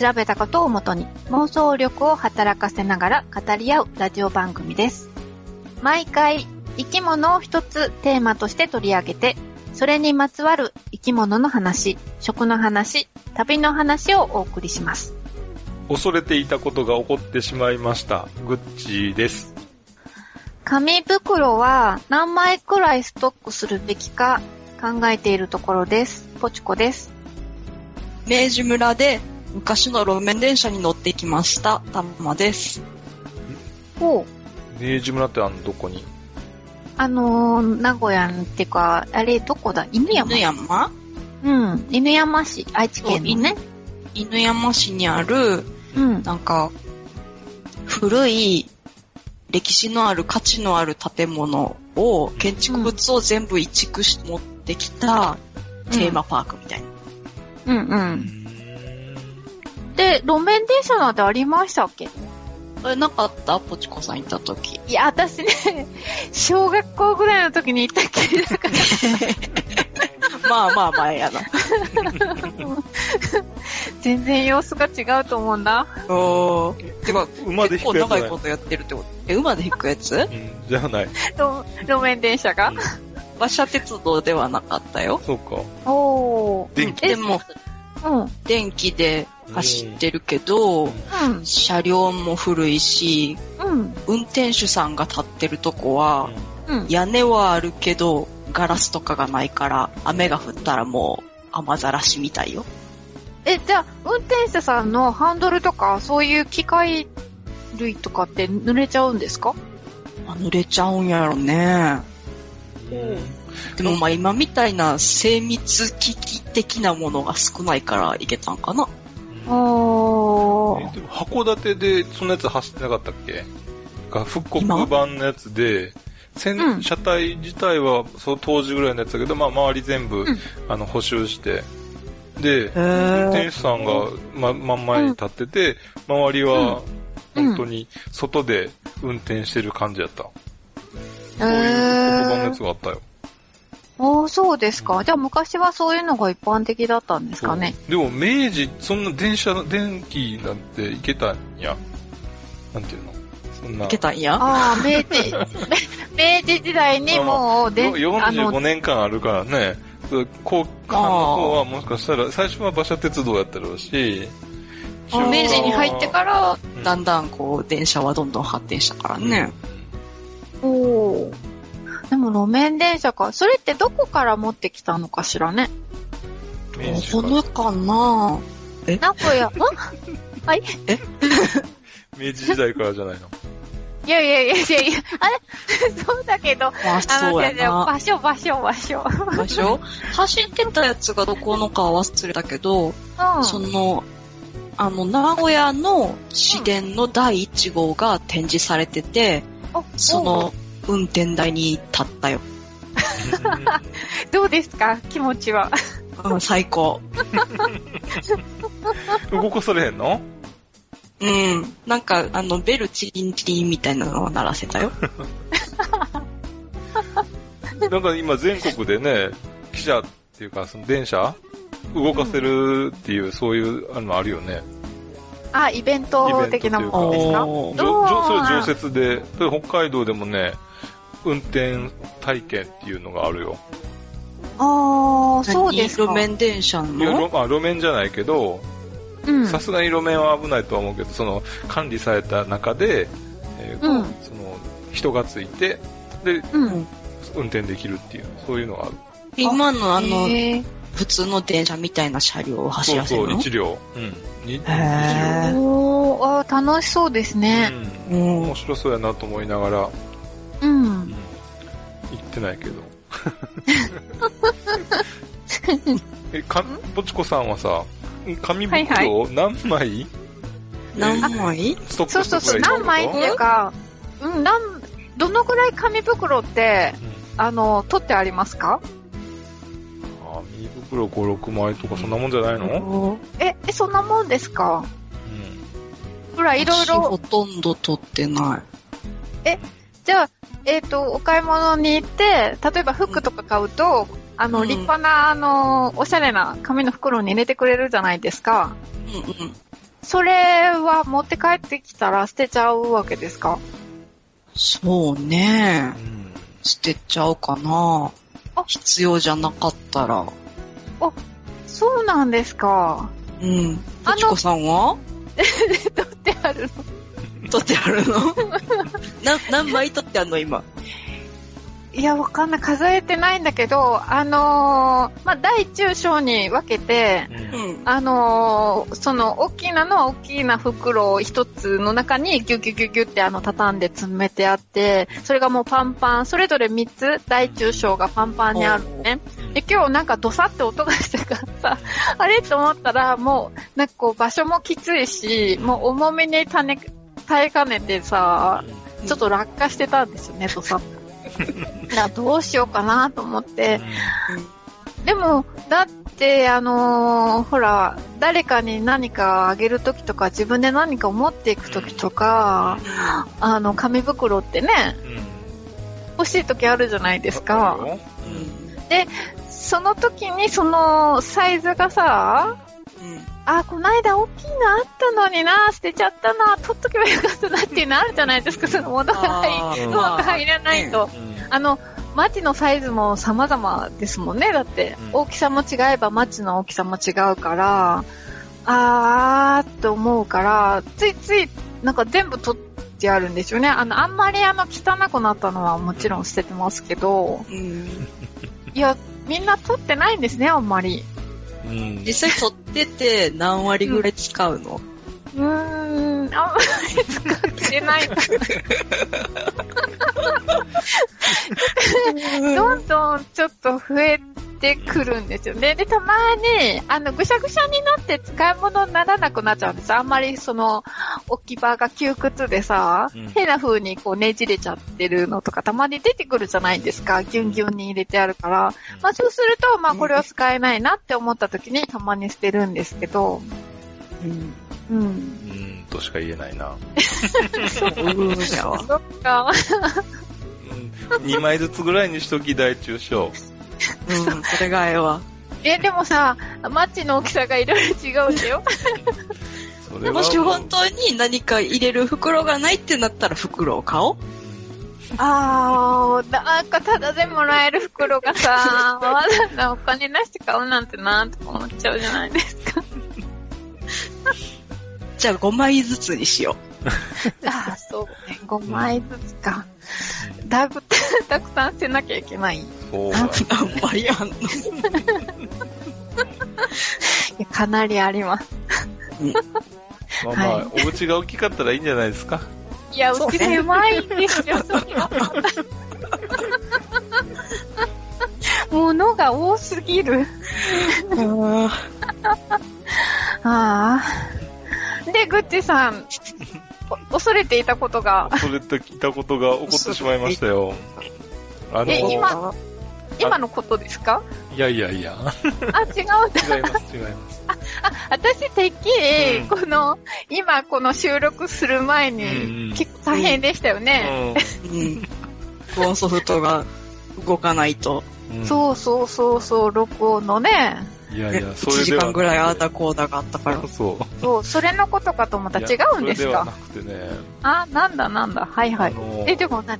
調べたことをもとに妄想力を働かせながら語り合うラジオ番組です。毎回生き物を一つテーマとして取り上げて、それにまつわる生き物の話、食の話、旅の話をお送りします。恐れていたことが起こってしまいました。グッチーです。紙袋は何枚くらいストックするべきか考えているところです。ポチコです。明治村で昔の路面電車に乗ってきました。たまです。ほう。明治村ってあの、どこに？あのー、名古屋っていうか、あれどこだ？犬山？犬山？うん。犬山市、愛知県のね。犬山市にある、うん。なんか、古い歴史のある価値のある建物を、建築物を全部移築して持ってきたテーマパークみたいな。うんうん。で、路面電車なんてありましたっけ？それなかった？ポチコさん行った時。いや、私ね、小学校ぐらいの時に行ったっけだから、まあまあ前やな。全然様子が違うと思うんだ。おー。てか、馬で結構引くやつ長いことやってるってこと？え、馬で引くやつ？うん、じゃない。路路面電車が？馬車鉄道ではなかったよ。そうか。おー。電気でも、うん。うん。電気で走ってるけど、うん。車両も古いし、うん。運転手さんが立ってるとこは、うん。屋根はあるけど、ガラスとかがないから、雨が降ったらもう雨ざらしみたいよ。え、じゃあ、運転手さんのハンドルとか、そういう機械類とかって濡れちゃうんですか？あ濡れちゃうんやろね。でもまあ今みたいな精密機器的なものが少ないからいけたんかな。おー。えでも函館でそんなやつ走ってなかったっけ？が復刻今版のやつで、線うん車体自体はその当時ぐらいのやつだけど、まあ周り全部、んあの補修して、で、運へ転手さんが、ま、真ん前に立ってて、周りは、うん本当に外で運転してる感じやった。えそういう言葉のやーつ。があったよ。おー、そうですか。じゃあ昔はそういうのが一般的だったんですかね。でも明治、そんな電車、電気なんて行けたんや。なんていうの？そんな。いけたんや？ああ、明治、明治時代にもう、で、よあの45、年間あるからね。そう後半の方はもしかしたら、最初は馬車鉄道やったろうし、明治に入ってからうん、だんだんこう電車はどんどん発展したからね。おー。でも路面電車か。それってどこから持ってきたのかしらね。明治このかな名古屋、んはい 明治時代からじゃないの？いやいやいやいやいや、あれ？そうだけど、まああそう。場所場所場所。場所？走ってたやつがどこのかは忘れたけど、うん。その、あの、名古屋の市電の第1号が展示されてて、おそ、の運転台に立ったよ。おどうですか？気持ちは。うん、最高。動かされへんの？うん。なんか、あの、ベルチリンチリンみたいなのを鳴らせたよ。なんか今全国でね、汽車っていうか、その電車動かせるっていう、そういう、あの、あるよね。あ、イベント的なものですか？それ常設で、で北海道でもね、運転体験っていうのがあるよ。ああ、そうですか。何路面電車いやの路まあ、路面じゃないけど、うん。さすがに路面は危ないとは思うけど、その管理された中で、えーうんその人がついて、で、うん。運転できるっていう、そういうのがある。今のあの、普通の電車みたいな車両を走そうそう、らせるの一両。うん。に一へーおー、あー楽しそうです両。ね。うん。うん面白そうやなと思いながら、うん。行ってないけど。え、か、ぽちこさんはさ、紙袋を何枚？何枚？ストックそうそうそう、何枚っていうか、うん、なん、どのぐらい紙袋って、うん。あの、取ってありますか？紙袋5、6枚とかそんなもんじゃないの？え、え、そんなもんですか？うん。ほら、いろい私ほろ、とんど取ってない。じゃあ、えっ、と、お買い物に行って、例えば服とか買うと、あの、うん立派な、あの、おしゃれな紙の袋に入れてくれるじゃないですか。うんうん。それは持って帰ってきたら捨てちゃうわけですか？そうね。うん捨てちゃうかなあ。必要じゃなかったら。そうなんですか。うん。あちこさんは？取ってあるの取ってあるの？な、何枚取ってあるの？今。いや、わかんない。数えてないんだけど、あのーまあ、大中小に分けて、うんん。あのーその、大きなのは大きな袋を一つの中にギュギュギュギュってあの、畳んで詰めてあって、それがもうパンパン、それぞれ3つ、大中小がパンパンにあるのね。で、今日なんかドサって音がしたからさ、あれ？と思ったら、もう、なんかこう、場所もきついし、もう重みにたね、耐えかねてさ、ちょっと落下してたんですよね、ドサって。だからどうしようかなと思って、でも、だって、あのーほら、誰かに何かあげるときとか、自分で何かを持っていくときとか、あの、紙袋ってね、うん。欲しいときあるじゃないですか。わるよその時に、その、サイズがさ、うん。あ、こないだ大きいのあったのにな、捨てちゃったな、取っとけばよかったなっていうのあるじゃないですか、その物が入あーうまく入らないと。うんあの、マチのサイズも様々ですもんね。だって、うん大きさも違えばマチの大きさも違うから、あーって思うから、ついつい、なんか全部取ってあるんですよね。あの、あんまりあの、汚くなったのはもちろん捨ててますけど、うん。いや、みんな取ってないんですね、あんまり。うん。実際取ってて何割ぐらい使うの、うーん、あんまり使ってない。どんどんちょっと増えてくるんですよね。で、たまに、あの、ぐしゃぐしゃになって使い物にならなくなっちゃうんです。あんまりその、置き場が窮屈でさ、うん変な風にこうねじれちゃってるのとかたまに出てくるじゃないですか。ギュンギュンに入れてあるから。まあそうすると、まあこれは使えないなって思った時にたまに捨てるんですけど、うん。うん。うん、としか言えないな。うん。やわ。そっか。うん。2枚ずつぐらいにしとき、大中小。うん、それがええわ。え、でもさ、マッチの大きさがいろいろ違うんだよ。もし本当に何か入れる袋がないってなったら袋を買おう。あー、なんかただでもらえる袋がさ、わざわざお金出して買うなんてなとか思っちゃうじゃないですか。じゃあ5枚ずつにしよ あー、そうね。5枚ずつか。だいぶ、たくさん捨てなきゃいけない。いそうだう。何枚あんのやかなりあります。まあまあ、はいお家が大きかったらいいんじゃないですか？いや、そうち狭いんですよ、それは。物が多すぎる。ああ。で、グッチさん、お恐れていたことが、それと聞いたことが起こってしまいましたよ。あの、えい今今のことですか？やいやいや、あ、違う。違います、違います。私、てっきり、うんこの、今この収録する前うんうに、ん結構大変でしたよね。うん。このソフトが動かないと、うん。そうそうそうそう、録音のね。いやいや、そ1れでは時間ぐらいああだこうだがあったから。そう。そう、それのことかと思ったら違うんですいやそれではなかくてね、あ、なんだなんだ。はいはいえ、でも何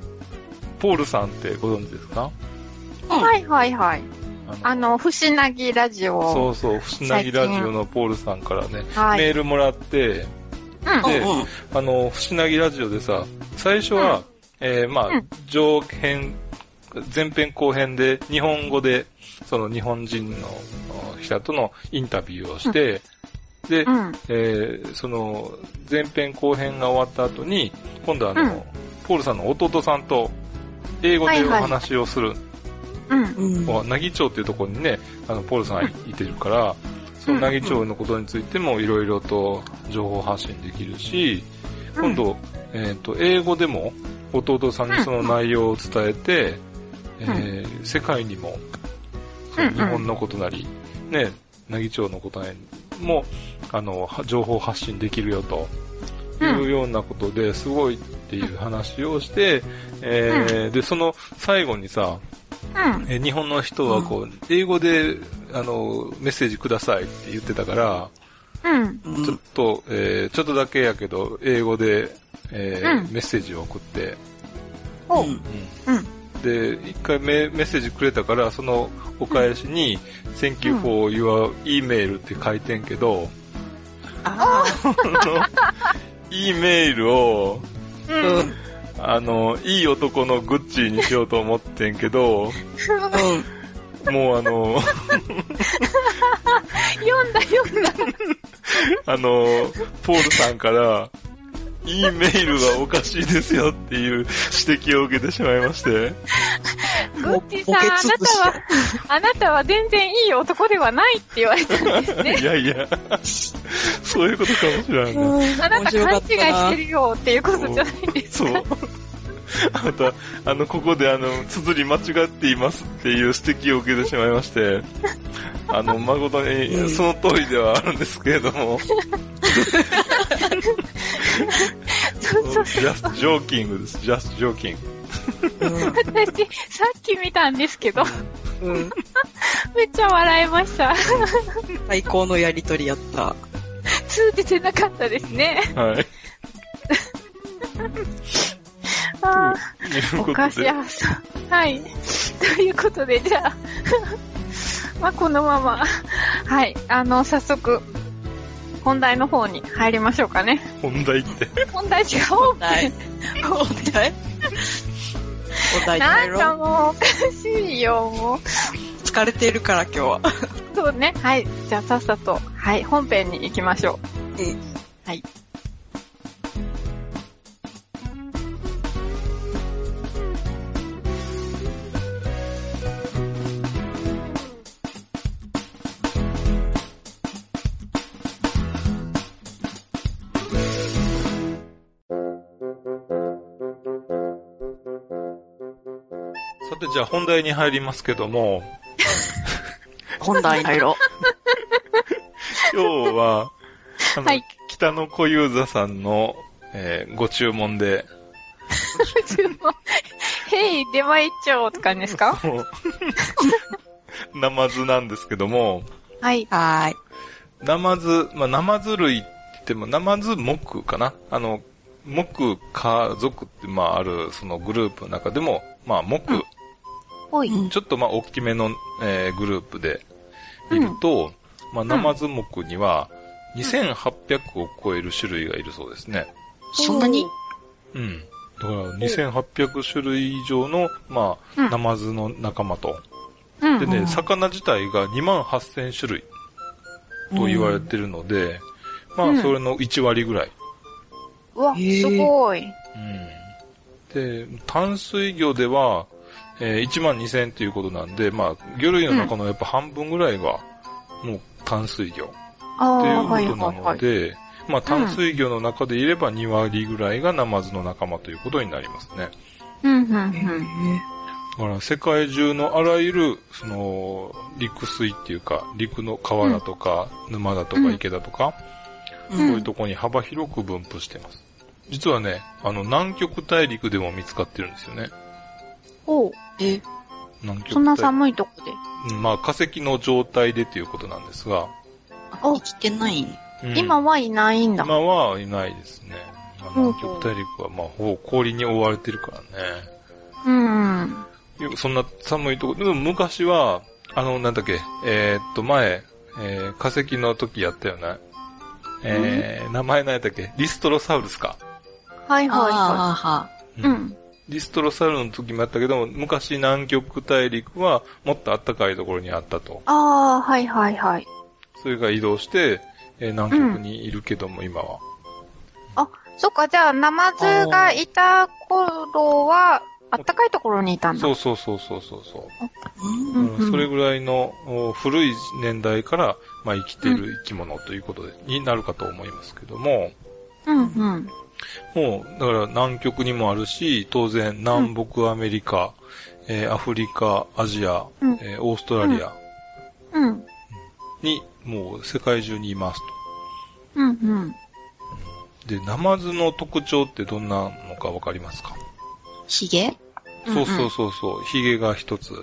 ポールさんってご存知ですか？はいはいはい。あの、ふしなぎラジオ。そうそう、ふしなぎラジオのポールさんからね、はい。メールもらって、うん。でうんうんあの、ふしなぎラジオでさ、最初は、えーまあ、うん上編、前編後編で、日本語で、その日本人のお人とのインタビューをして、で、うん。えーその、前編後編が終わった後に、今度あの、うんポールさんの弟さんと、英語でおはいはい話をする、うん。うん。奈義町っていうところにね、あの、ポールさんがいてるから、そのなぎ町のことについてもいろいろと情報発信できるし、今度、えっ、と、英語でも弟さんにその内容を伝えて、えー世界にも、その日本のことなり、ね、なぎ町のことなりも、あの、は情報発信できるよと。いうようなことですごいっていう話をして、えーで、その最後にさ、うん。えー日本の人はこう、英語で、あの、メッセージくださいって言ってたから、うん。うんちょっと、えーちょっとだけやけど、英語で、えーうんメッセージを送って。うんうん。で、一回メメッセージくれたから、そのお返しに、Thank you for your email って書いてんけど、ああの E メールを。うん。あの、いい男のグッチーにしようと思ってんけど、うん。もうあの、読んだ読んだ。あの、ポールさんから、いいメールはおかしいですよっていう指摘を受けてしまいまして、グッチさん、あなたは、あなたは全然いい男ではないって言われたんですね。いやいや、そういうことかもしれないね。あなた勘違いしてるよっていうことじゃないですそうか。。あなた、あの、ここであの、綴り間違っていますっていう指摘を受けてしまいまして、あの、誠うにんその通りではあるんですけれども、そうそう。just joking です。just joking. 私、さっき見たんですけど、うん。うん。めっちゃ笑いました。最高のやりとりやった。通じてなかったですね。はい。あお菓子屋さん。はい。ということで、じゃあ、まあ、このまま、はい。あの、早速、本題の方に入りましょうかね。本題って。本題違う。問題。問題問題なん。かもう、おかしいよ、もう。疲れてるから今日は。そうね。はい。じゃあ、さっさと、はい、本編に行きましょう。うん。はい。じゃあ本題に入りますけども、本題入ろ今日は、あの、はい北野小遊三さんの、えーご注文で、注文。へい、出前一丁って感じですか？ナマズなんですけども、はい。う。はーい。ナマズ、まあ、ナマズ類って言っても、ナマズ目かな？あの、目家族って、まあ、ある、そのグループの中でも、まあ、目、うんほい。うんちょっとまあ、大きめの、えーグループで見ると、まあ、ナマズ目には、2800を超える種類がいるそうですね。そんなに？うん。だから、2800種類以上の、まあ、うんナマズの仲間と。うん。でね、うん魚自体が2万8000種類と言われてるので、まあ、うんそれの1割ぐらい。うわ、すごい。うん。で、淡水魚では、えー1万2000ということなんで、まあ、魚類の中のやっぱ半分ぐらいが、もう淡水魚っていうはいことなはいはい。ので、まあ、淡水魚の中でいれば2割ぐらいがナマズの仲間ということになりますね。うん、うん、うん。だから世界中のあらゆる、その、陸水っていうか、陸の川だとか、沼だとかうん池だとか、う。そういうんところに幅広く分布しています。実はね、あの、南極大陸でも見つかってるんですよね。おうえ、南極。そんな寒いとこで？うんまあ、化石の状態でということなんですが、お生きてないうん今はいないんだ。今はいないですね。まあ南極大陸は、まあ、ほぼ氷に覆われてるからね。うん。よそんな寒いとこ、でも昔は、あの、なんだっけ、えーっと、前、えー、化石の時やったよね。えー、名前何やったっけ？リストロサウルスか。はいはいは。い。うん。リストロサウルスの時もやったけども、昔南極大陸はもっと暖かいところにあったと。ああ、はいはいはい。それが移動して、えー南極にいるけども、今は。そっか、じゃあ、ナマズがいた頃は、あったかいところにいたんだ。そうそうそうそうそうそう。うんうんうんそれぐらいのお古い年代から、まあ、生きている生き物ということで、になるかと思いますけども、うんうん。もう、だから南極にもあるし、当然南北アメリカ、えーアフリカ、アジア、うんえーオーストラリアうん。に、もう世界中にいますうんうん。と。で、ナマズの特徴ってどんなのかわかりますか、ヒゲ？そうそうそうそう、ヒゲが一つ。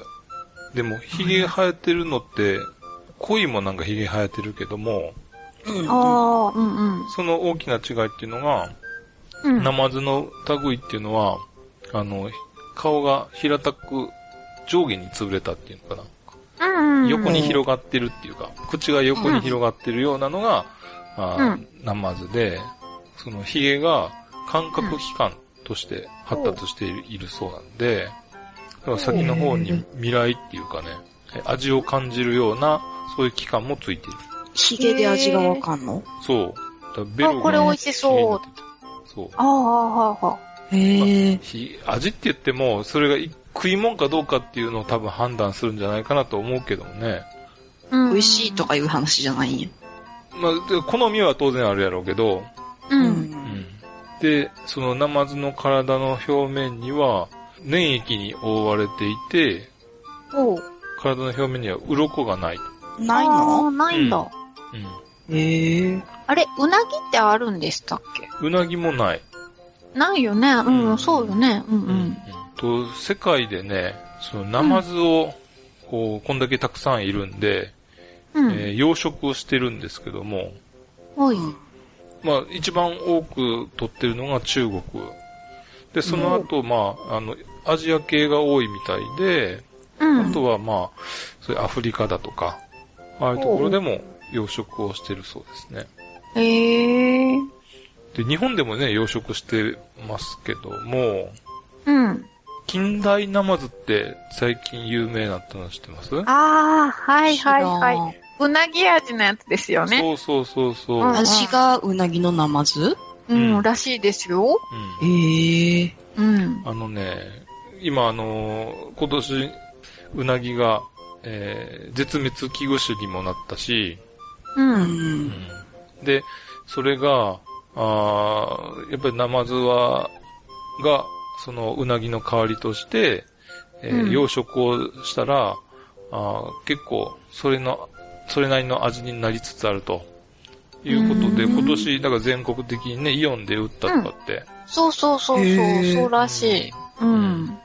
でも、ヒゲ生えてるのって、鯉もなんかヒゲ生えてるけども、うん。ああ、うんうん。その大きな違いっていうのが、うん。ナマズの類っていうのは、あの、顔が平たく上下に潰れたっていうのかな。うんうん。横に広がってるっていうか、口が横に広がってるようなのが、あーナマズで、そのヒゲが感覚器官として発達している,、そうなんで、だから先の方に未来っていうかね、味を感じるような、そういう器官もついている。ヒゲで味がわかんの？そう。だからベロがあこれ美味しそうそう。ああ、はあ、はへえ。ひ味って言っても、それが食い物かどうかっていうのを多分判断するんじゃないかなと思うけどもね。あ。うん美味しいとかいう話じゃないんや。まあ、で好みは当然あるやろうけど、う。うんうんん。で、そのナマズの体の表面には、粘液に覆われていて、おう。体の表面には鱗がない。ないあーのないんだ。うん。へえ。あれ、うなぎってあるんでしたっけ？うなぎもない。ないよね。う、うんんそうよね。うんうん。と、世界でね、そのナマズを、こう、こんだけたくさんいるんで、うん。えー養殖をしてるんですけども、おい。まあ、一番多く取ってるのが中国。で、その後、まあ、あの、アジア系が多いみたいで、うん。あとはまあ、そういうアフリカだとか、ああいうところでも養殖をしてるそうですね。へえ。で、日本でもね、養殖してますけども、うん。近代ナマズって最近有名になったの知ってます？ああ、はいはいはい。い。うなぎ味のやつですよね。そうそうそうそう。うん味がうなぎのナマズ？うん、うんらしいですよ。うんへえ。うん。あのね、今あのー今年、うなぎが、えー絶滅危惧種にもなったし、う。うんん。で、それが、あーやっぱりナマズは、が、そのうなぎの代わりとして、えーうん。養殖をしたら、あー結構、それの、それなりの味になりつつあると。いうことで、うん。今年、だから全国的にね、イオンで売ったとかって、そうそうそうそう、へー。そうらしい。うん。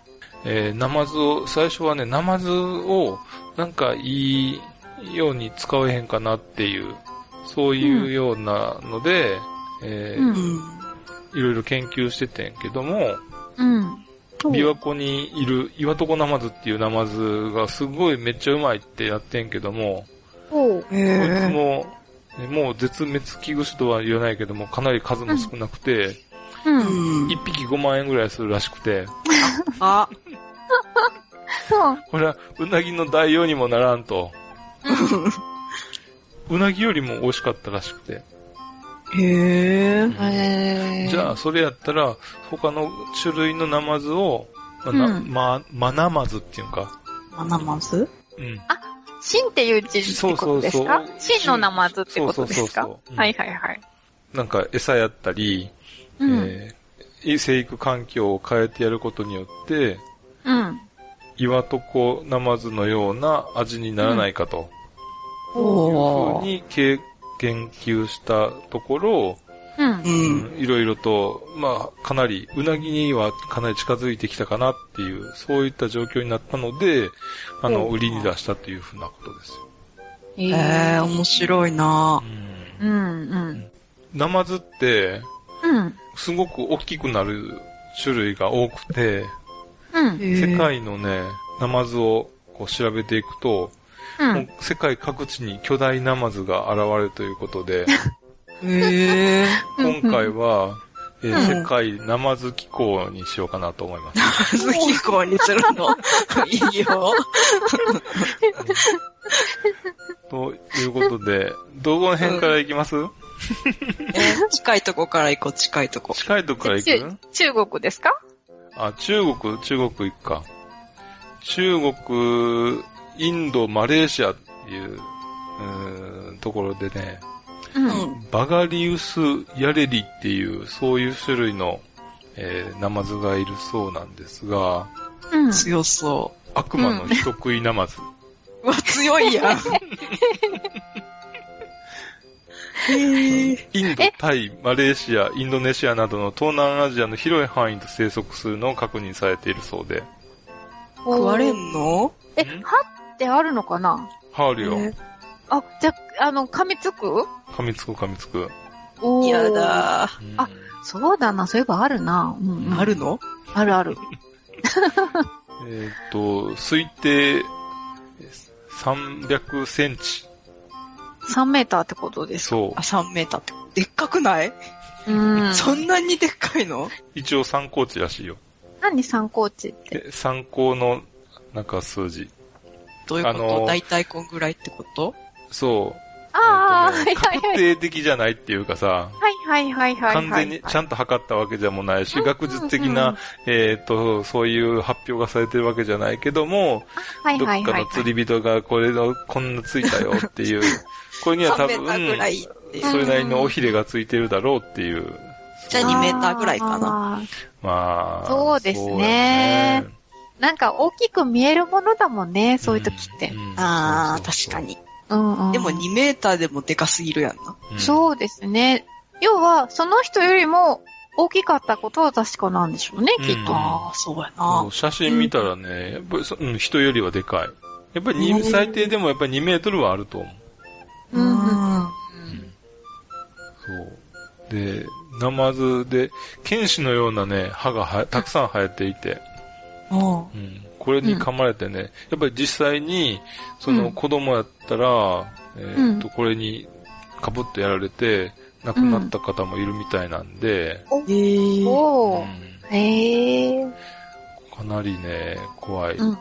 えーナマズを、最初はね、ナマズを、なんかいいように使えへんかなっていう、そういうようなので、えーうんうん。いろいろ研究しててんけども、うん。琵琶湖にいる岩床ナマズっていうナマズがすごいめっちゃうまいってやってんけども、ほう。こいつ。も、ねもう絶滅危惧種とは言わないけども、かなり数も少なくて、うん。うん。一匹5万円ぐらいするらしくて、あ、そう。これはうなぎの代用にもならんと、うなぎよりも美味しかったらしくて。へえ。じゃあ、それやったら、他の種類のナマズを、まうんま、マナマズっていうか、マナマズうん。シンっていう字ってことですか？そうそうそうシンのナマズってことですか？そうそうそうそううんはいはいはい。なんか餌やったり、うん。えー生育環境を変えてやることによって、うん。岩床ナマズのような味にならないかと、いう。ふうにけ研究したところ、うんう。うんんいろいろと、まあ、かなり、うなぎにはかなり近づいてきたかなっていう、そういった状況になったので、あの、売りに出したというふうなことですよ。へへえ、面白いなうんうんうん。ナマズって、うん。すごく大きくなる種類が多くて、うん。世界のね、ナマズをこう調べていくと、もううん。世界各地に巨大ナマズが現れるということで、へえ。うん今回は、えーうん世界ナマズ機構にしようかなと思います。ナマズ飛行にするの？いいよ。ということで、どこの辺から行きます、え近いとこから行こう、近いとこ。近いとこから行く？中中国ですか？あ、中国、中国行くか。中国、インド、マレーシアっていう、うーんところでね、うん。うん。バガリウス・ヤレリっていう、そういう種類の、えーナマズがいるそうなんですが、うん。強そ悪魔の人食いナマズ。う。うわ、強いやん。インド、タイ、マレーシア、インドネシアなどの東南アジアの広い範囲と生息するのを確認されているそうで。食われんの？え、ん歯ってあるのかな？ハールよ。えあ、じゃ、あの、噛みつく？噛みつく噛みつく。おーやだうんあそうだな、そういえばあるな。うんうんあるの？あるある。えっ、と、推定300センチ。3メーターってことですか？そうあ、。3メーターって。でっかくない、うん。そんなにでっかいの？一応参考値らしいよ。何参考値って？で参考の、なんか数字。どういうこと、あのー大体こんぐらいってこと？そう。ああ、はえっとねいはいはい。確定的じゃないっていうかさ、はいはいはいはい。完全にちゃんと測ったわけじゃもないし、うん学術的うんな、えっと、そういう発表がされてるわけじゃないけども、はいどっかはいはいの釣り人がこれの、こんなついたよっていう、これには多3メーターぐら分。それなりの尾ひれがついてるだろうっていう。じゃあ2メーターぐらいかな。あーまあ。そうですねなんか大きく見えるものだもんね、そういう時って。んんああ、そうそうそう確かに。うんうん。でも2メーターでもでかすぎるやんな。うんそうですね。要は、その人よりも大きかったことは確かなんでしょうね、うんきっと。ああ、そうやな。写真見たらね、やっぱりそ、うん、人よりはでかい。やっぱり最低でもやっぱり2メートルはあると思う。うんうんん。そう。で、ナマズで、剣士のようなね、歯がはたくさん生えていて、うん。うん、これに噛まれてね、やっぱり実際に、そのうん子供やったら、えーっと、これにかぶってやられて、亡くなった方もいるみたいなんで。うんへえ。かなりね、怖い。うん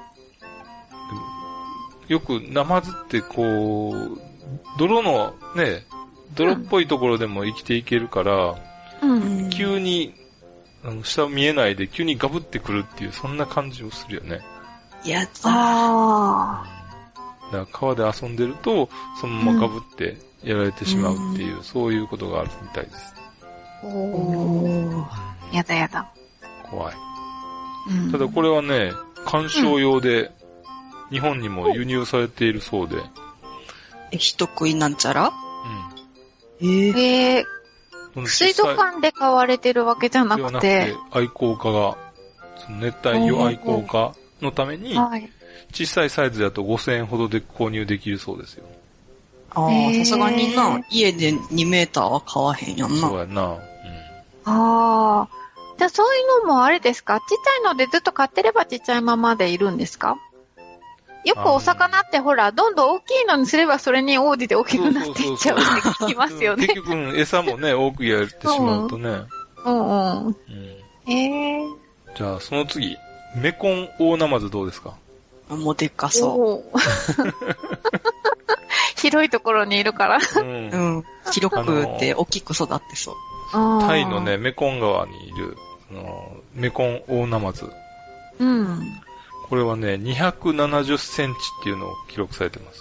よくナマズってこう、泥のね、泥っぽいところでも生きていけるから、うん。急に、あの下見えないで急にガブってくるっていう、そんな感じをするよね。やだ。あだから川で遊んでると、そのままガブってやられてしまうっていう、そういうことがあるみたいです。あ。おー。やだやだ。怖い。うんただこれはね、鑑賞用で、日本にも輸入されているそうで、え、人食いなんちゃら？うええ。へえ。ん。水族館で買われてるわけじゃなくて。愛好家が、その熱帯魚愛好家のために、はい。小さいサイズだと5000円ほどで購入できるそうですよ。ああ、さすがにな、家で2メーターは買わへんやんな。そうやな。うん。ああ。じゃあそういうのもあれですか？ちっちゃいのでずっと買ってればちっちゃいままでいるんですか？よくお魚ってほら、どんどん大きいのにすればそれに応じて大きくなっていっちゃうって聞きますよね結。局、うん餌もね、多くやってしまうとね。うんうん。うんへえ。じゃあ、その次、メコン大ナマズどうですか？もうでっかそおー広いところにいるから。うんう。うん。広くて大きく育ってそう。タタイのね、。メコン川にいる、あのメコン大ナマズ。うん。これはね、270センチっていうのを記録されてます。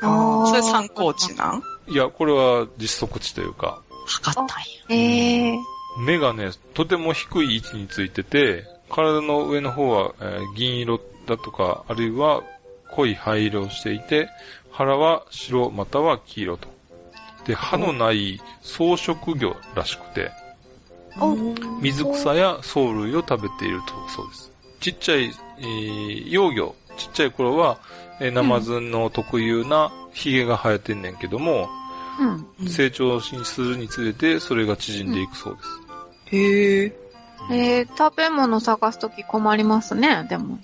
あーそれ参考値なん？いや、これは実測値というか、測ったんや。へえ。目がね、とても低い位置についてて、体の上の方は、えー銀色だとか、あるいは濃い灰色をしていて、腹は白または黄色と。で、歯のない草食魚らしくて、お水草や藻類を食べているとそうです。ちっちゃい、えー幼魚、ちっちゃい頃は、えーナマズの特有なヒゲが生えてんねんけども、うん。うん成長するにつれてそれが縮んでいくそうです。へえ。えー、食べ物探すとき困りますね、でも。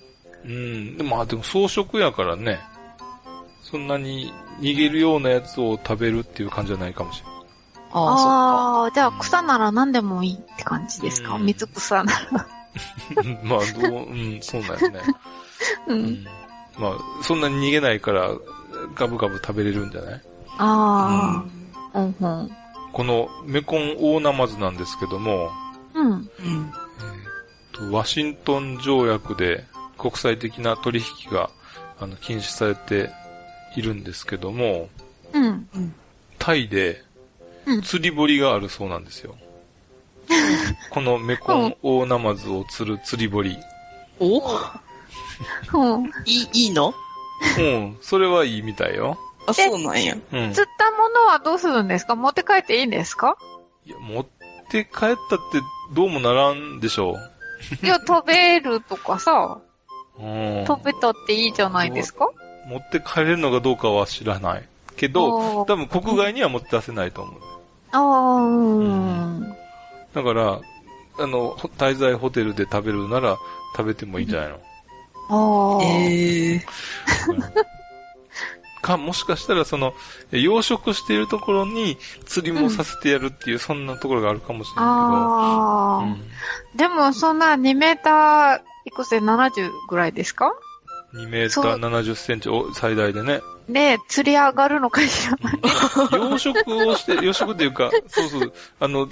うん。でも、まあでも草食やからね、そんなに逃げるようなやつを食べるっていう感じじゃないかもしれない。ああ、そっか。ああー、じゃあ草なら何でもいいって感じですか？うん水草なら。まあ、どう、うん、そうだよね。う。うんん。まあ、そんなに逃げないから、ガブガブ食べれるんじゃない？ああ、うん、うん。このメコン大ナマズなんですけども、うん。うん。えーっと、と、ワシントン条約で国際的な取引が、あの、禁止されているんですけども、うん。タイでうん釣り堀があるそうなんですよ。このメコンオオナマズを釣る釣り堀。お？うん。いい、いいの？うん、それはいいみたいよ。あ、そうなんや。うん。釣ったものはどうするんですか？持って帰っていいんですか？いや、持って帰ったってどうもならんでしょいや、食べるとかさ、う。うん。食べたっていいじゃないですか？持って帰れるのかどうかは知らない。けど、多分国外には持って出せないと思う。あー、うん。だから、あの、ほ滞在ホテルで食べるなら食べてもいいんじゃないの、ああ。ええか、もしかしたらその、え養殖しているところに釣りもさせてやるっていう、そんなところがあるかもしれないああ、けど、でも、そんな2メーター、いくつで70ぐらいですか？うん、2メーター70センチお最大でね。で、釣り上がるのかしら。養殖をして、養殖っていうか、そうそう、あの、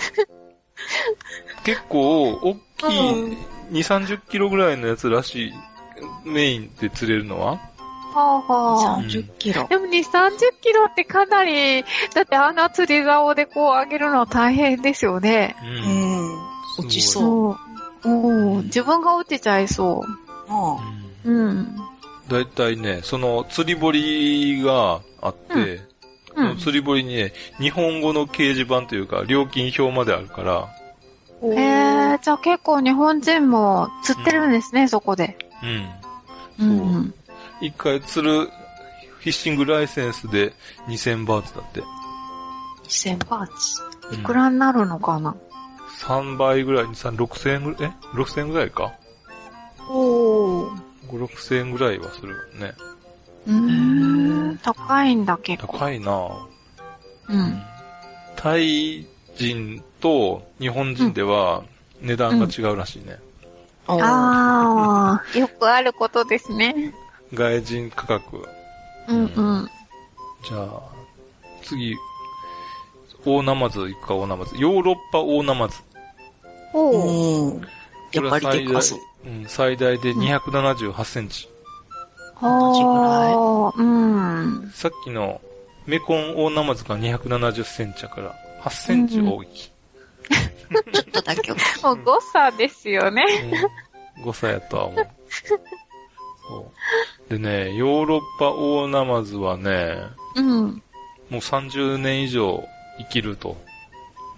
結構、大きい、うん2、30キロぐらいのやつらしい、メインで釣れるのは？はあはあ。30キロ。でも2、30キロってかなり、だってあんな釣り竿でこう上げるのは大変ですよね。う。うんん。すごい落ちそう。うん。うん。自分が落ちちゃいそあう。うん。だいたいね、その釣り堀があって、うん。釣り堀にね、日本語の掲示板というか、料金表まであるから、へえ、じゃあ結構日本人も釣ってるんですね、そこで。うん。う。そうん一回釣るフィッシングライセンスで2000バーツだって。2000バーツ？いくらになるのかな、3倍ぐらい、3、6000円ぐらい、え ?6000 円ぐらいか？おー。5、6000円ぐらいはするよね。うーん。高いんだ、結構。高いなぁうん。タイ人と日本人では値段が違うらしいね。あああ、よくあることですね。外人価格。うんうん。じゃあ、次、大ナマズ行くか、大ナマズ。ヨーロッパ大ナマズ。おー。うん。やっぱりでかそう。うん、最大で278センチ。同じぐらいはあ、うん。さっきのメコン大ナマズが270センチやから、8センチ大きい。ちょっとだけ。もう誤差ですよね。うん、誤差やとは思う。そう。でね、ヨーロッパ大ナマズはね、うん。もう30年以上生きると。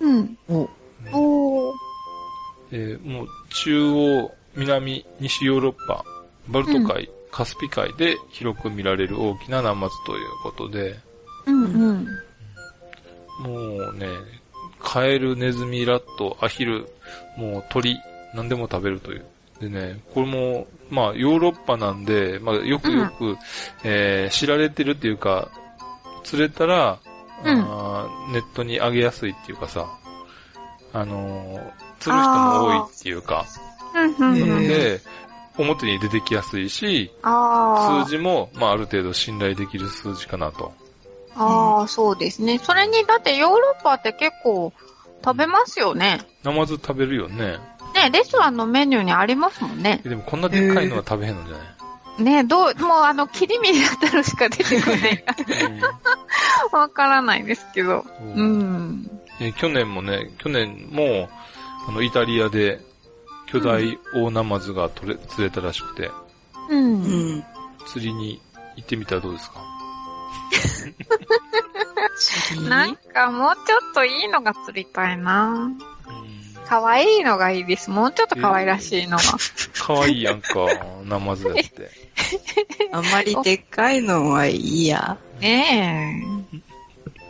うん。おおー。えーもう中央、南、西ヨーロッパ、バルト海、カスピ海で広く見られる大きなナマズということで、うんうん。もうね、カエル、ネズミ、ラット、アヒル、もう鳥、何でも食べるという。でね、これも、まあヨーロッパなんで、まあよくよく、えー知られてるっていうか、釣れたら、うんあーネットに上げやすいっていうかさ、あのー釣る人も多いっていうか、うんうんへうん。で、表に出てきやすいし、あ数字も、まあある程度信頼できる数字かなと。あ、ああ、そうですね。それに、だってヨーロッパって結構食べますよね。ナマズ食べるよね。ね、レストランのメニューにありますもんね。えでもこんなでっかいのは食べへんのじゃない？ね、どう、もうあの、切り身だったのしか出てこないから、わからないですけど。うんうん。えー去年もね、去年も、あの、イタリアで巨大大ナマズが取れ、釣れたらしくて、うん。うん。釣りに行ってみたらどうですか？なんかもうちょっといいのが釣りたいな。うん。可愛いのがいいです。もうちょっと可愛らしいのが。かわいいやんか、ナマズやって。あんまりでっかいのはいいや。ね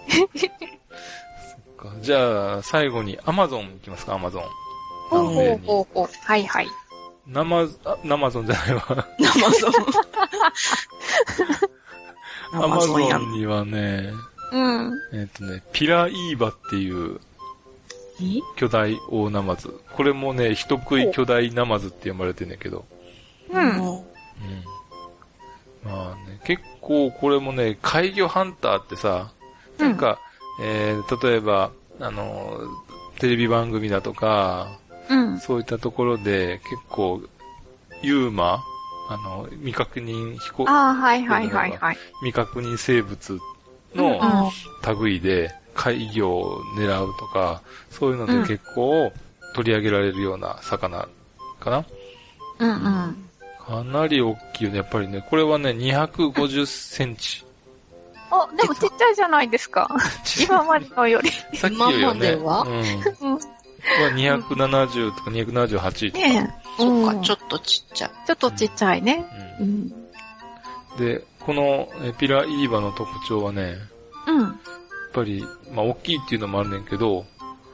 かじゃあ、最後にアマゾン行きますか、アマゾン。え。ほうほうほうほう。はいはい。ナマズ、あ、ナマゾンじゃないわ。ナマゾン。アマゾやンにはね、うん。えっ、とね、ピライーバっていうえ？巨大大ナマズ。これもね、人食い巨大ナマズって呼ばれてんだけど。うん。うん。まあね、結構これもね、怪魚ハンターってさ、うんなんか、えー、例えば、あの、テレビ番組だとか、うん。そういったところで結構、ユーマ、あの、未確認飛行、ああ、はいはいはいはい。未確認生物うのん類で海魚を狙うとか、そういうので結構取り上げられるような魚かな？うんうん。かなり大きいよね。やっぱりね、これはね、250センチ。あ、でもちっちゃいじゃないですか。今までのより。さっきよりはね、今まうん。うん。は270とか278とか。ねえ。そっか、うんちょっとちっちゃい。ちょっとちっちゃいね。ううんん。で、このえピライーバの特徴はね、やうん。っぱり、まあ大きいっていうのもあるねんけど、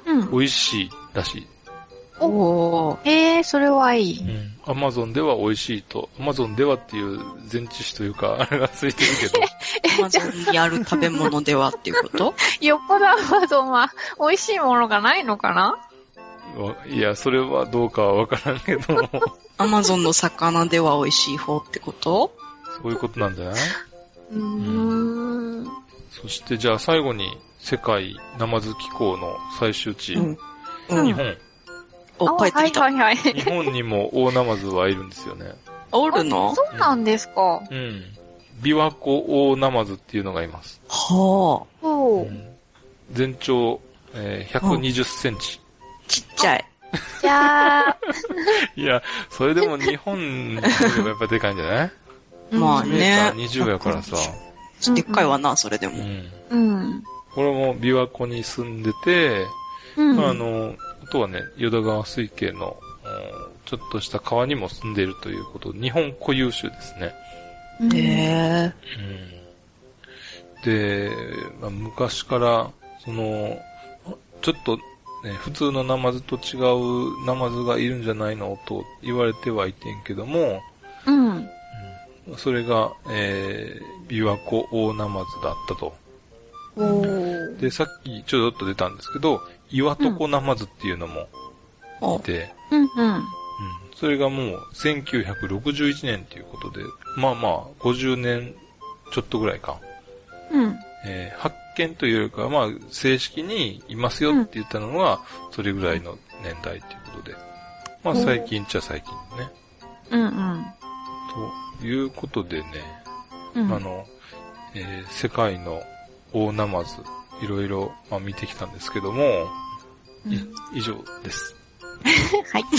うん。美味しいらしい。おー。ええー、それはいい。うん。アマゾンでは美味しいと、アマゾンではっていう前置詞というか、あれがついてるけど、アマゾンにある食べ物ではっていうこと？よっぽどアマゾンは美味しいものがないのかな？わいや、それはどうかはわからんけど、アマゾンの魚では美味しい方ってこと？そういうことなんじゃない？うーん。そしてじゃあ最後に世界ナマズ機構の最終地、うん。うん日本。お、帰ってきた。はいはいはい。日本にも大ナマズはいるんですよね。おるの？そうなんですか。うん。琵琶湖大ナマズっていうのがいます。はほう。うん全長、えー120センチ。あ。ちっちゃい。じゃあ、いや、それでも日本でもやっぱでかいんじゃない？まあね。ー20やからさ。でっかいわな、それでも。うん。うん。これも琵琶湖に住んでて、うん。まあ、あの、あとはね、淀川水系の、うんちょっとした川にも住んでいるということで、日本固有種ですね。うんへうんで、まあ、昔から、その、ちょっと、ね、普通のナマズと違うナマズがいるんじゃないのと言われてはいてんけども、うん。それが、えー、琵琶湖大ナマズだったと。で、さっきちょっと出たんですけど、岩床ナマズっていうのもおいて、うんうん。うん。それがもう1961年っていうことで、まあまあ、50年ちょっとぐらいか。うん。えー発見というよりかは、まあ、正式にいますよって言ったのは、それぐらいの年代っていうことで。まあ、お最近っちゃ最近ね。うんうん。ということでね、うん。あの、えー世界の大ナマズ、いろいろ、まあ、見てきたんですけども、い以上です。はい。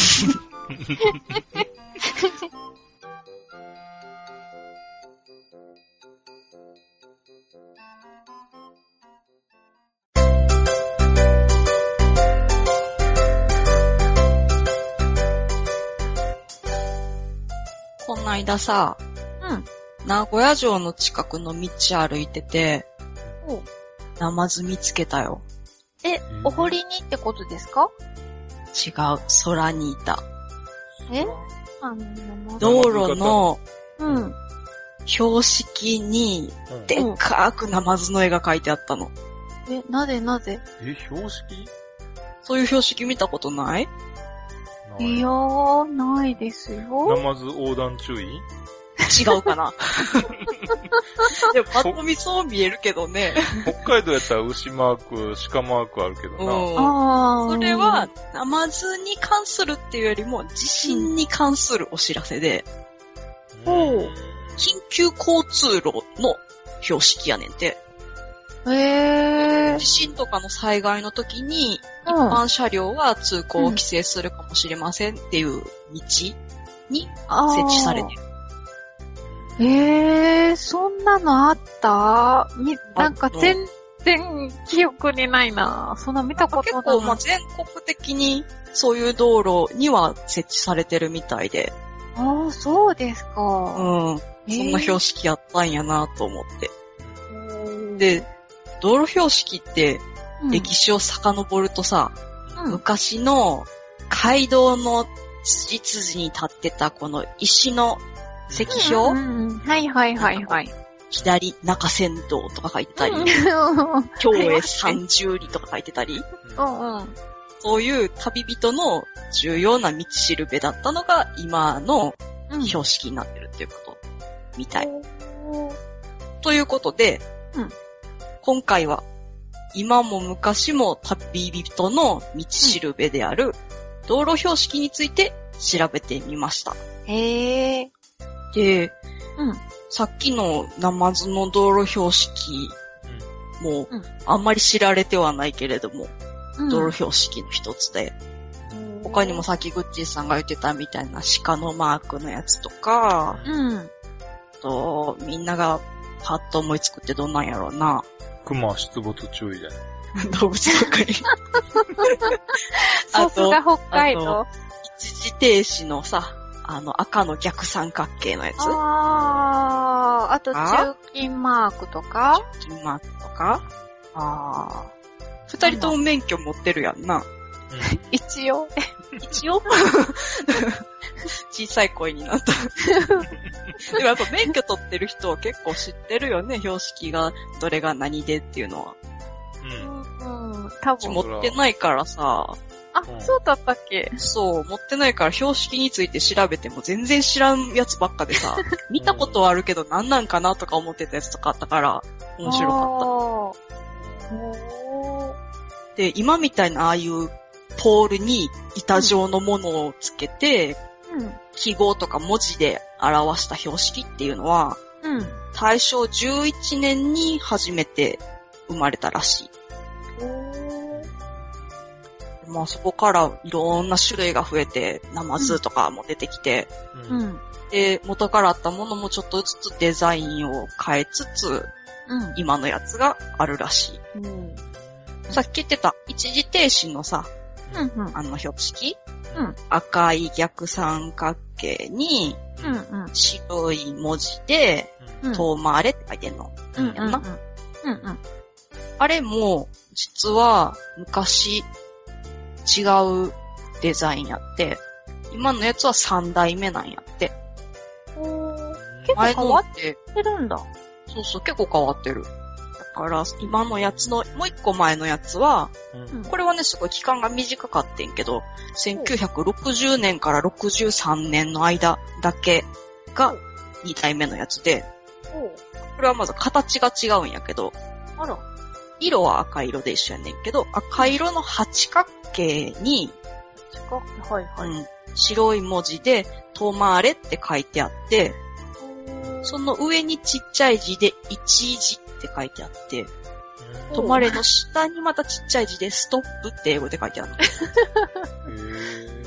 この間さ、うん。名古屋城の近くの道歩いててお、ナマズ見つけたよ。え、お堀にってことですか？違う、空にいた。え？あの、道路のうん。標識に、うんでっかくナマズの絵が描いてあったの。え、なぜなぜ？え、標識？そういう標識見たことない？いやー、ないですよ。ナ。マズ横断注意違うかなでもパッと見そう見えるけどね。北海道やったら牛マーク、鹿マークあるけどな。うん。あ。それは、、ナマズに関するってい。うよりも、地震に関するお知らせで、ほう緊急交通路の標識やねんて。へー地。震とかの災害の時に、うん。一般車両は通行を規制するかもしれませんっていう道に設置されてる。えー、そんなのあった？み、なんか全然記憶にないな。そんな見たことない。結構、まあ、全国的にそういう道路には設置されてるみたいで、ああ、そうですか。うん。えーそんな標識やったんやなと思って。うんで、道路標識ってうん。歴史を遡るとさ、うん。昔の街道の辻々に立ってたこの石の石標、うんうんうんはいはいはいはい。左中山道とか書いてたり、うん京へ三十里とか書いてたり、うんうん。そういう旅人の重要な道しるべだったのが今のうん標識になってるっていうことみたい。ということで、うん今回は今も昔も旅人の道しるべである道路標識について調べてみました。へえ。で、うん。さっきのナマズの道路標識もうん、あんまり知られてはないけれども、うん道路標識の一つで、他にもさっきグッチーさんが言ってたみたいな鹿のマークのやつとか、うん。あと、みんながパッと思いつくってどんなんやろうな。熊出没注意だよ。動物とかに。さすが北海あ道。一時停止のさ、あの赤の逆三角形のやつ。あー、あとあ？中金マークとか？金マークとか？ああ。二人とも免許持ってるやんな。一応。一応小さい声になった。でもやっぱ免許取ってる人は結構知ってるよね、標識がどれが何でっていうのは。うん。うん、多分。持ってないからさ、あ、そうだったっけ？そう、持ってないから標識について調べても全然知らんやつばっかでさ、見たことはあるけど何なんかなとか思ってたやつとかあったから、面白かった。で、今みたいなああいうポールに板状のものをつけて、うん。記号とか文字で表した標識っていうのは、うん。大正11年に初めて生まれたらしい。まあそこからいろんな種類が増えて、ナマズとかも出てきて、う。うんん。で、元からあったものもちょっとずつデザインを変えつつ、うん。今のやつがあるらしい。うん。さっき言ってた一時停止のさ、うん。うん。あの標識、うん赤い逆三角形にうん。白い文字で、うん。遠回れって書いてんの。うん。うん。うん。あれも、実は昔違うデザインやって、今のやつは3代目なんやって。結構前変わってるんだ。そうそう、結構変わってる。だから、今のやつの、もう一個前のやつは、うん。これはね、すごい期間が短かってんけど、1960年から63年の間だけが2代目のやつで、これはまず形が違うんやけど、あら。色は赤色で一緒やねんけど、赤色の八角形に、近く、はいはい。うん白い文字で、とまれって書いてあって、その上にちっちゃい字で、一字って書いてあって、とまれの下にまたちっちゃい字で、ストップって英語で書いてあるの。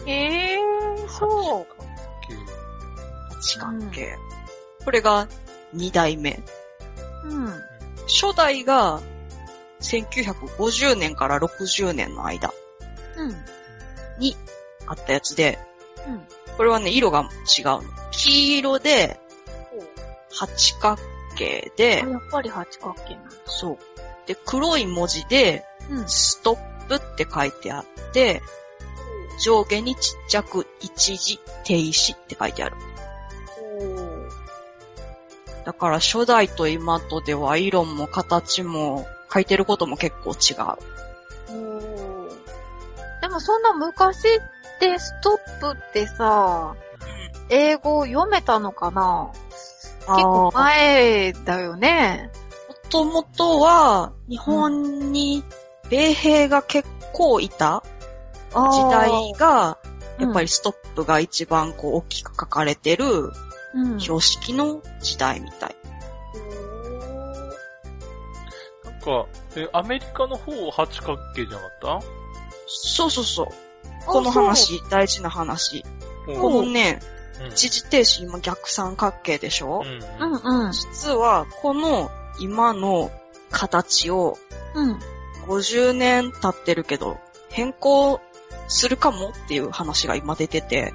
えー、そう。八角形。これが二代目。うん。初代が、1950年から60年の間うん。にあったやつで、うん。これはね、色が違うの。黄色で、八角形であ、、やっぱり八角形なんだ。そう。で、黒い文字で、うん。ストップって書いてあって、上下にちっちゃく一時停止って書いてある。だから初代と今とでは色も形も書いてることも結構違う。でもそんな昔ってストップってさ、英語読めたのかな？結構前だよね。もともとは日本に米兵が結構いた時代が、やっぱりストップが一番こう大きく書かれてるうん、標識の時代みたい。なんか、え、アメリカの方八角形じゃなかっそうそうそう。あこの話、大事な話。たこのね、うん一時停止今逆三角形でしょ、ううん。んうん。実は、この今の形をうん。50年経ってるけど、変更するかもっていう話が今出てて、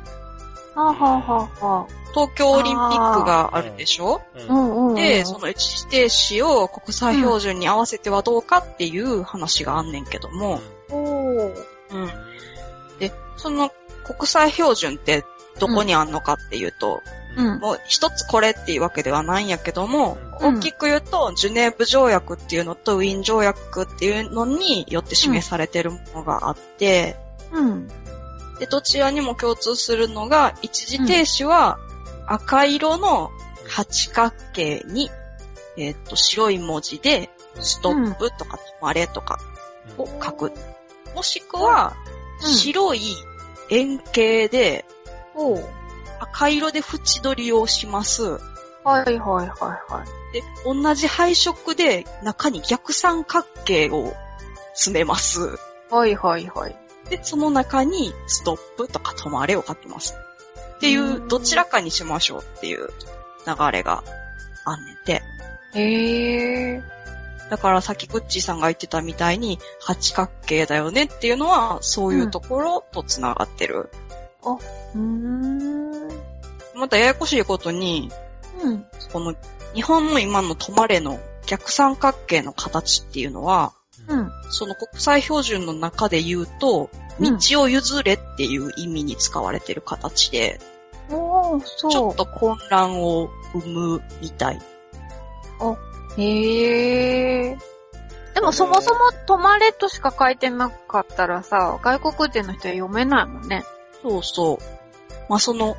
はあ、はあはあはあ、東京オリンピックがあるでしょ？うん。で、その一時停止を国際標準に合わせてはどうかっていう話があんねんけども、おー。うん。で、その国際標準ってどこにあんのかっていうと、うん。もう一つこれっていうわけではないんやけども、うん大きく言うと、ジュネーブ条約っていうのとウィーン条約っていうのによって示されてるものがあって、うん。で、どちらにも共通するのが、一時停止は赤色の八角形に、えっと、白い文字で、ストップとか止まれとかを書く。もしくは、うん白い円形で、赤色で縁取りをします。はいはいはいはい。で、同じ配色で中に逆三角形を詰めます。はいはいはい。で、その中にストップとか止まれを書きます。っていうう、んどちらかにしましょうっていう流れがあんねんて。へえ。だからさっきグッチーさんが言ってたみたいに八角形だよねっていうのはそういうところと繋がってる。うーん。またややこしいことに、うん。この日本の今の止まれの逆三角形の形っていうのは、うん。その国際標準の中で言うと、うん道を譲れっていう意味に使われてる形で、おー、そう。ちょっと混乱を生むみたい。へえ。でもそもそも止まれとしか書いてなかったらさ、外国人の人は読めないもんね。そうそう。まあ、その、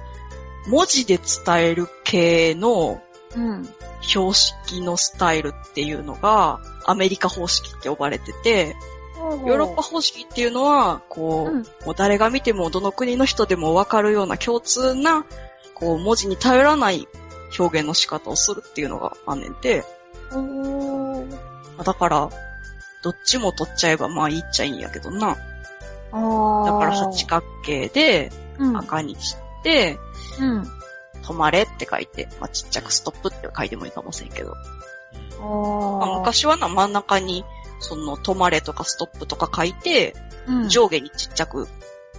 文字で伝える系のうん。標識のスタイルっていうのが、アメリカ方式って呼ばれてて、ヨーロッパ方式っていうのは、こう、うんもう誰が見てもどの国の人でもわかるような共通な、こう、文字に頼らない表現の仕方をするっていうのがあんねんて、だから、どっちも取っちゃえばまあいいっちゃいいんやけどな。だから八角形でうん。赤にして、うん。止まれって書いて、まあちっちゃくストップって書いてもいいかもしれんけど。昔はな、真ん中に、その、止まれとかストップとか書いて、うん、上下にちっちゃく、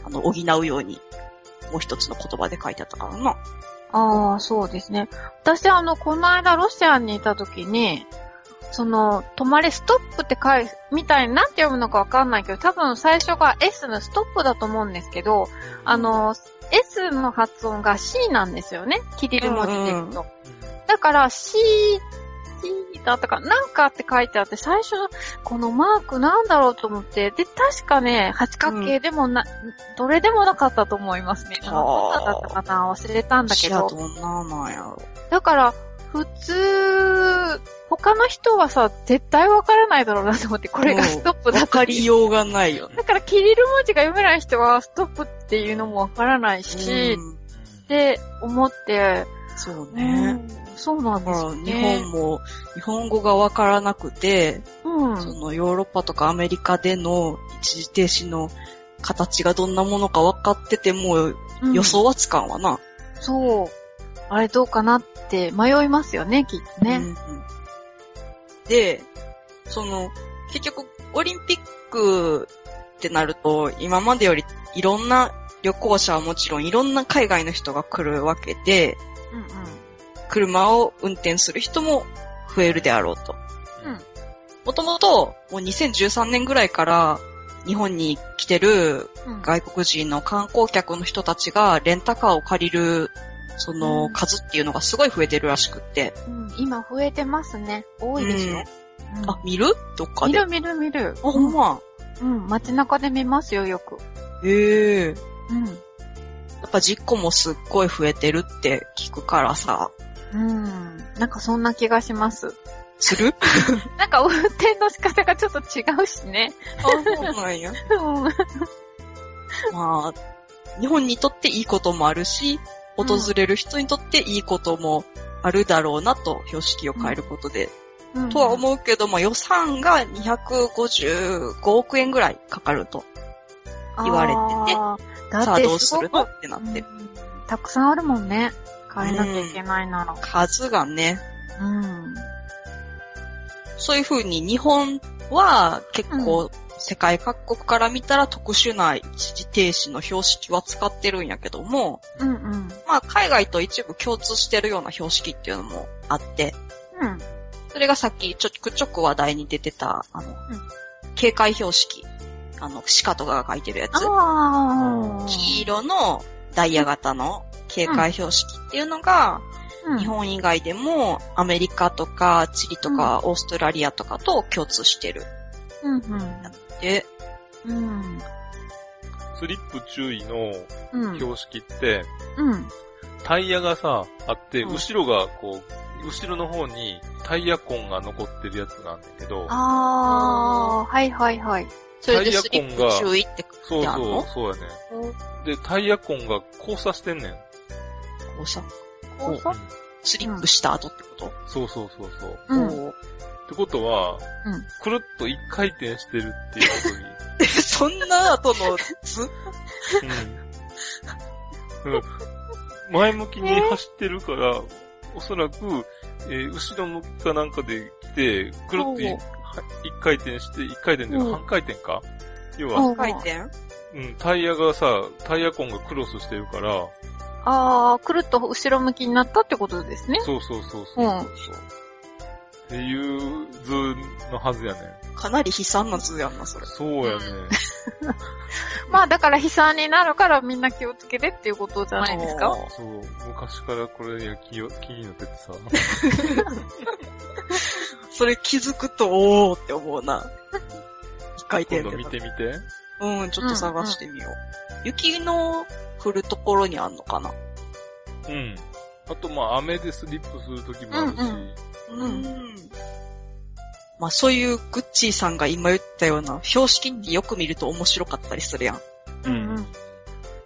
あの、補うように、もう一つの言葉で書いてあったからな。ああ、そうですね。私、あの、この間ロシアにいた時に、その、止まれストップって書い、みたいになんて読むのかわかんないけど、多分最初が S のストップだと思うんですけど、あの、S の発音が C なんですよね。キリル文字で言うと。だから C、C だったか、なんかって書いてあって、最初、このマークなんだろうと思って、で、確かね、八角形でもな、どれでもなかったと思いますね。どんなだったかな忘れたんだけど。どんななんやろ。だから、普通、他の人はさ、絶対わからないだろうなと思って、これがストップだわかりようがないよね。だから、キリル文字が読めない人は、ストップっていうのもわからないし、うんって思って、そううね。んそうなんですよね。日本も、日本語がわからなくて、うん。そのヨーロッパとかアメリカでの一時停止の形がどんなものか分かっててもうん予想はつかんわな。そう。あれどうかなって迷いますよね、きっとね。うんうんで、その、結局、オリンピックってなると、今までよりいろんな旅行者はもちろんいろんな海外の人が来るわけで、うんうん。車を運転する人も増えるであろうと。うんもともと、もう2013年ぐらいから、日本に来てるうん外国人の観光客の人たちがレンタカーを借りる、その数っていうのがすごい増えてるらしくって。うん今増えてますね。多いでしょ。うんあ、見る？どっかで。あ、見る見る見る。ほんま？うん、街中で見ますよ、よく。へえ。うん。やっぱ実行もすっごい増えてるって聞くからさ。うん。なんかそんな気がします。する？なんか運転の仕方がちょっと違うしね。あ、そうなんや。うん。まあ、日本にとっていいこともあるし、訪れる人にとっていいこともあるだろうなと、標識を変えることで。とは思うけど、まあ予算が255億円ぐらいかかると。言われてててさあどうするの？ってなってる。うんたくさんあるもんね。変えなきゃいけないなら。数がね、うん。そういう風に日本は結構世界各国から見たら特殊な一時停止の標識は使ってるんやけども、うんうん。まあ海外と一部共通してるような標識っていうのもあって、うん。それがさっきちょくちょく話題に出てた、あの、警戒標識。あの、鹿とかが書いてるやつ。黄色のダイヤ型の警戒標識っていうのが、うん日本以外でもアメリカとかチリとかオーストラリアとかと共通してる。うんうん。で、うん。スリップ注意のうん。標識って、うん。タイヤがさ、あって、うん後ろがこう、後ろの方にタイヤ痕が残ってるやつがあるんだけど、ああ、はいはいはい。それでスリップ注意ってそう書いてあるの？そう、そうやね。で、タイヤ痕が交差してんねん。交差交差スリップした後ってこと、そうそうそうそう。うん。ってことは、うん。くるっと一回転してるっていうことに。そんな後の図？うん。うん。前向きに走ってるから、おそらく、えー後ろ向きかなんかで来て、くるっと一回転して、一回転といううん。か半回転か？要おは、う回転？うん、タイヤがさ、タイヤ痕がクロスしてるから、あー、くるっと後ろ向きになったってことですね。そうそうそうそうそう。うんっていう図のはずやねん。かなり悲惨な図やんな、それ。そうやね。まあだから悲惨になるからみんな気をつけてっていうことじゃないですか？そう、昔からこれが気を気になっててさ。それ気づくと、おーって思うな。一回転今で。度見てみて。うん、ちょっと探してみよう。雪の降るところにあんのかな？うん。あと、まあ、雨でスリップするときもあるし、うんうん。まあそういうグッチーさんが今言ったような標識によく見ると面白かったりするやん。うんうん。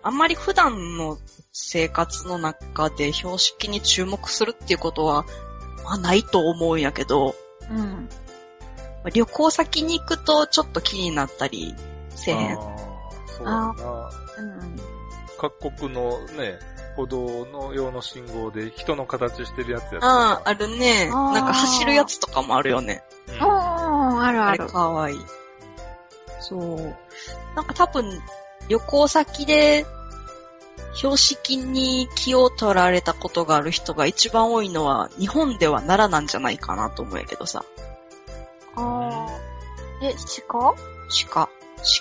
あんまり普段の生活の中で標識に注目するっていうことは、まあないと思うんやけど、うん。まあ旅行先に行くとちょっと気になったりせえへん。あーそうやな。うん。各国のね、歩道の用の信号で人の形してるやつやったああ、あるね。なんか走るやつとかもあるよね。うんおー、あるあれある。かわいい。そう。なんか多分、旅行先で、標識に気を取られたことがある人が一番多いのは、日本では奈良なんじゃないかなと思うんやけどさ。あー。え、鹿？鹿。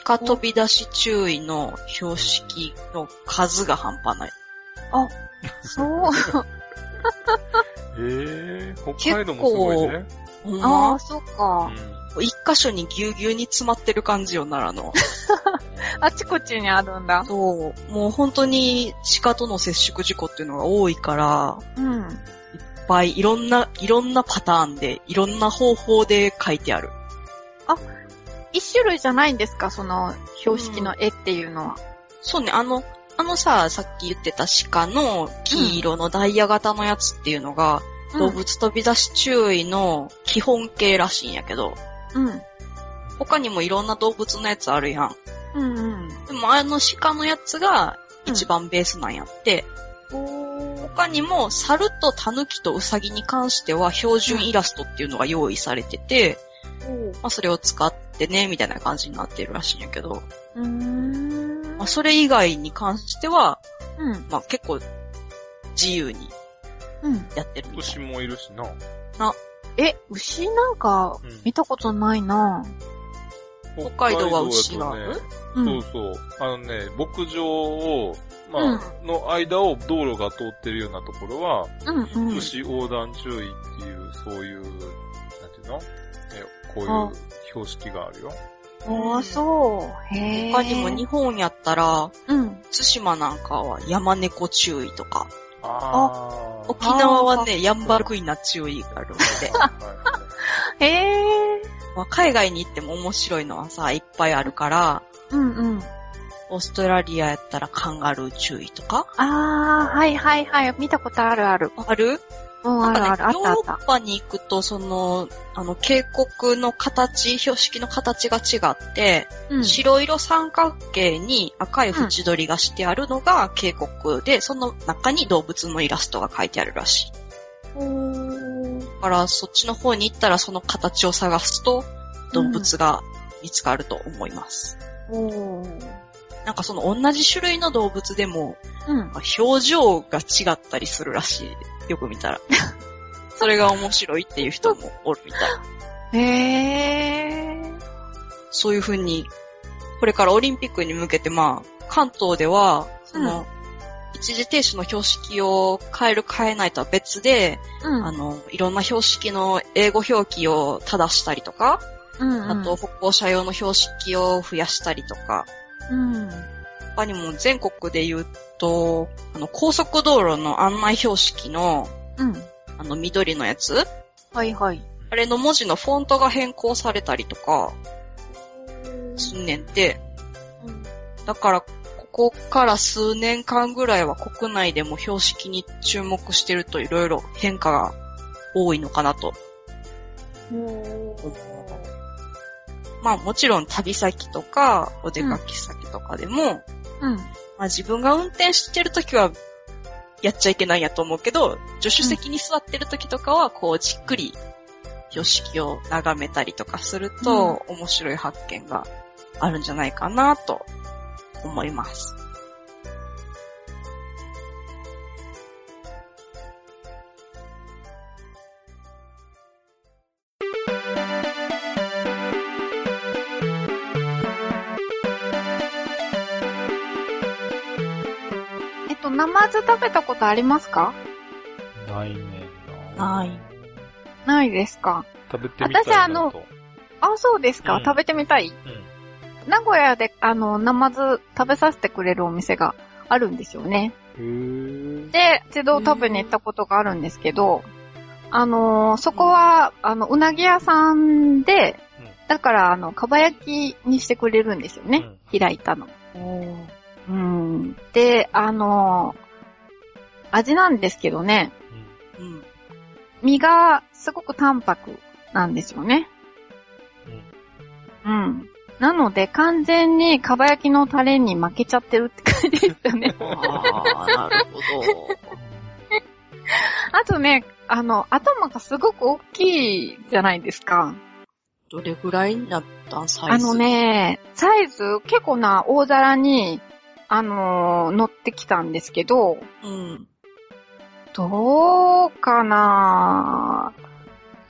鹿飛び出し注意の標識の数が半端ない。そう。えー、北海道もすごいね。ほんあまー、そっうか。ん一箇所にぎゅうぎゅうに詰まってる感じよ、奈良の。あちこちにあるんだ。そう。もう本当に鹿との接触事故っていうのが多いから、うん。いっぱいいろんな、いろんなパターンで、いろんな方法で書いてある。一種類じゃないんですか？その、標識の絵っていうのは。そうね、あの、あのさ、さっき言ってた鹿の黄色のダイヤ型のやつっていうのが、動物飛び出し注意の基本形らしいんやけど、うん。他にもいろんな動物のやつあるやん。うんうん。でもあの鹿のやつが一番ベースなんやって、他にも猿と狸とウサギに関しては標準イラストっていうのが用意されてて、まあそれを使ってね、みたいな感じになってるらしいんやけど、うーん。まあそれ以外に関しては、うん。まあ結構自由にうん。やってる牛もいるしな。え、牛なんかうん、見たことないな北海道は牛がねうん。そうそう。あのね、牧場を、まあ、の間を道路が通ってるようなところは、うんうん。牛横断注意っていう、そういう、なんていうの？えこういう標識があるよ。ああ、そう。へえ。他にも日本やったら、うん。対馬なんかは山猫注意とか、ああ。沖縄はね、ヤンバルクイナ注意があるので、へえ。まあ、海外に行っても面白いのはさ、いっぱいあるから、うんうん。オーストラリアやったらカンガルー注意とかああ、はいはいはい。見たことあるある。ある？なんかね。ヨーロッパに行くと、その、あの、渓谷の形、標識の形が違って、うん。白色三角形に赤い縁取りがしてあるのが渓谷で、その中に動物のイラストが書いてあるらしい。だから、そっちの方に行ったらその形を探すと、動物が見つかると思います。おーなんかその同じ種類の動物でも、うん。表情が違ったりするらしい。よく見たら。それが面白いっていう人もおるみたい。へえ。そういう風に、これからオリンピックに向けてまあ、関東では、その、一時停止の標識を変える変えないとは別で、うん。あの、いろんな標識の英語表記を正したりとか、うん、あと歩行者用の標識を増やしたりとか、うん。他にも全国で言うと、あの、高速道路の案内標識の、うん。あの、緑のやつ？はいはい。あれの文字のフォントが変更されたりとか、すんねんて。だから、ここから数年間ぐらいは国内でも標識に注目してるといろいろ変化が多いのかなと。まあもちろん旅先とかお出かけ先とかでも、うん。まあ自分が運転してるときはやっちゃいけないんやと思うけど、助手席に座ってるときとかはこうじっくり標識を眺めたりとかすると、面白い発見があるんじゃないかなと思います。と、ナマズ食べたことありますか？ないねんな。ない。ないですか？食べてみたい。私あのあ、そうですか、うん食べてみたいうん。名古屋で、あの、ナマズ食べさせてくれるお店があるんですよね。へー。で、一度食べに行ったことがあるんですけど、あのーそこは、あの、うなぎ屋さんで、うんだから、あの、かば焼きにしてくれるんですよね。開いたの。うん。で、あのー味なんですけどね、うん。身がすごく淡白なんですよね。うん。なので、完全にかば焼きのタレに負けちゃってるって感じですよね。ああ、なるほど。あとね、あの、頭がすごく大きいじゃないですか。どれぐらいになったんサイズ？あの。ね、サイズ結構な大皿に、あのー乗ってきたんですけど、うん。どうかな？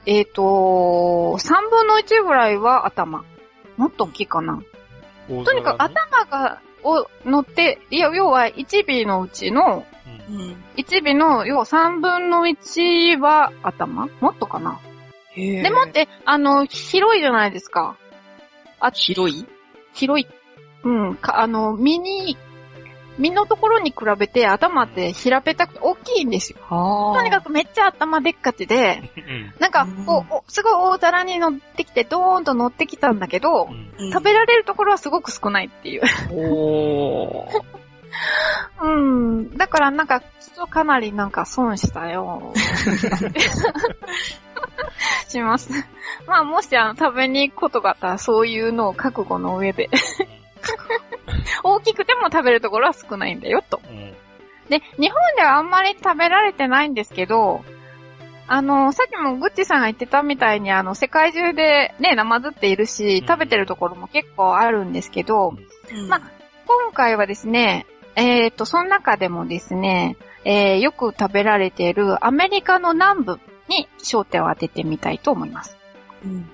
えっ、と、3分の1ぐらいは頭。もっと大きいかな。うん。とにかく頭が、を乗って、いや、要は1尾のうちの、うんうん。1尾の、要は3分の1は頭もっとかな。でもって、あの、広いじゃないですか。広い？広い。うん、か、あの、身に、身のところに比べて頭って平べったくて大きいんですよ。はとにかくめっちゃ頭でっかちで、うんなんかうん、こう、おすごい大皿に乗ってきて、ドーンと乗ってきたんだけど、うん食べられるところはすごく少ないっていう。おー。うん。だからなんか、ちょっとかなりなんか損したよ。します。まあ、もしあの、食べに行くことがあったら、そういうのを覚悟の上で。大きくても食べるところは少ないんだよ、と。うんで、日本ではあんまり食べられてないんですけど、あの、さっきもグッチさんが言ってたみたいに、あの、世界中でね、ナマズっているしうん、食べてるところも結構あるんですけど、うんまあ今回はですね、えっ、と、その中でもですね、えーよく食べられているアメリカの南部に焦点を当ててみたいと思います。うん。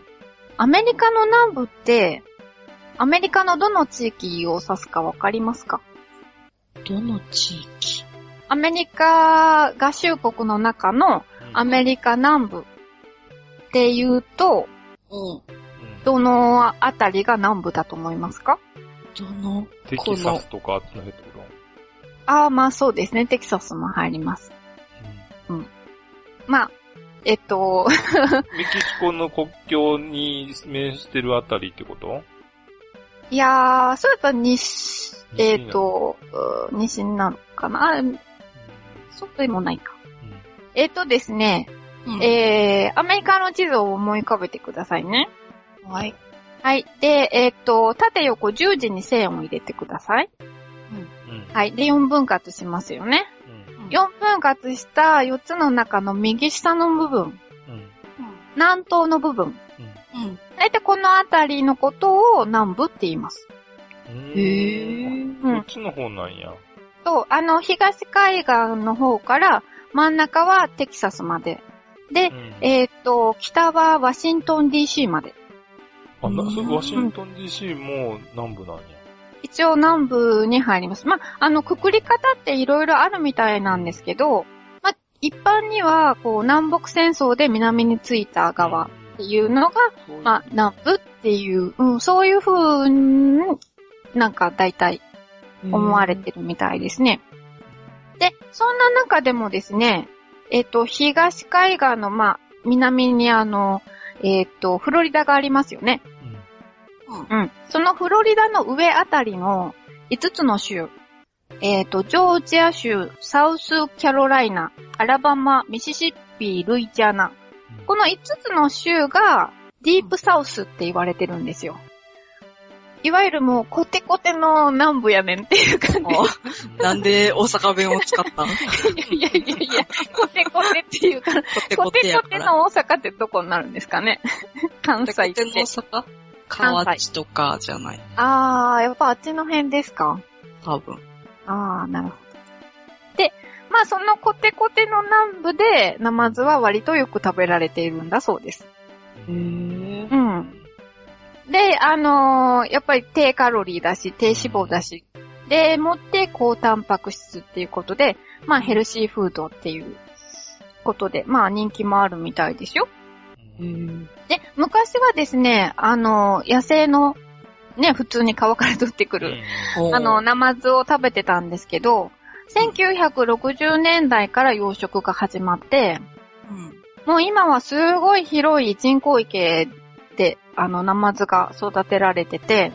アメリカの南部って、アメリカのどの地域を指すかわかりますか？どの地域？アメリカ合衆国の中のアメリカ南部っていうと、うん。どのあたりが南部だと思いますか？どの？テキサスとかあっちの辺ってこああ、まあそうですね。テキサスも入ります。とまあ、えっと、メキシコの国境に面してるあたりってこと？いやー、それと西、西えっ、と、うー西になるかな？あそうでもないか。えっ、とですね、うんえー、アメリカの地図を思い浮かべてくださいね。はい。はい。で、えっ、と、縦横十字に線を入れてください。うんはい。で、4分割しますよね。うん4分割した4つの中の右下の部分、うん南東の部分。うん。大体このあたりのことを南部って言います。うんへーうんこっちの方なんや。と、あの、東海岸の方から真ん中はテキサスまで。で、うんえっ、と、北はワシントン DC まで。あ、な、そうんワシントン DC も南部なんや。一応南部に入ります。まあ、あの、くくり方っていろいろあるみたいなんですけど、まあ、一般には、こう、南北戦争で南についた側っていうのが、まあ、南部っていう、うん、そういう風に、なんか大体思われてるみたいですね。で、そんな中でもですね、えっ、と、東海岸の、まあ、南にあの、えっ、と、フロリダがありますよね。うん。そのフロリダの上あたりの5つの州、えっ、と、ジョージア州、サウスキャロライナ、アラバマ、ミシシッピ、ルイジアナ。この5つの州がディープサウスって言われてるんですよ。いわゆるもうコテコテの南部やねんっていう感あなんで大阪弁を使ったのじ。いやいやいや、コテコテっていうから、コテココテの大阪ってどこになるんですかね？関西っコテコテのて。大阪？河内とかじゃない。あー、やっぱあっちの辺ですか？多分。あー、なるほど。で、まあそのコテコテの南部で、ナマズは割とよく食べられているんだそうです。へーうん。で、あのーやっぱり低カロリーだし、低脂肪だし、で、もって高タンパク質っていうことで、まあヘルシーフードっていうことで、まあ人気もあるみたいですよ。で、昔はですね、あのー野生の、ね、普通に川から取ってくる、あの、、ナマズを食べてたんですけど、1960年代から養殖が始まって、うん。もう今はすごい広い人工池で、あの、ナマズが育てられてて、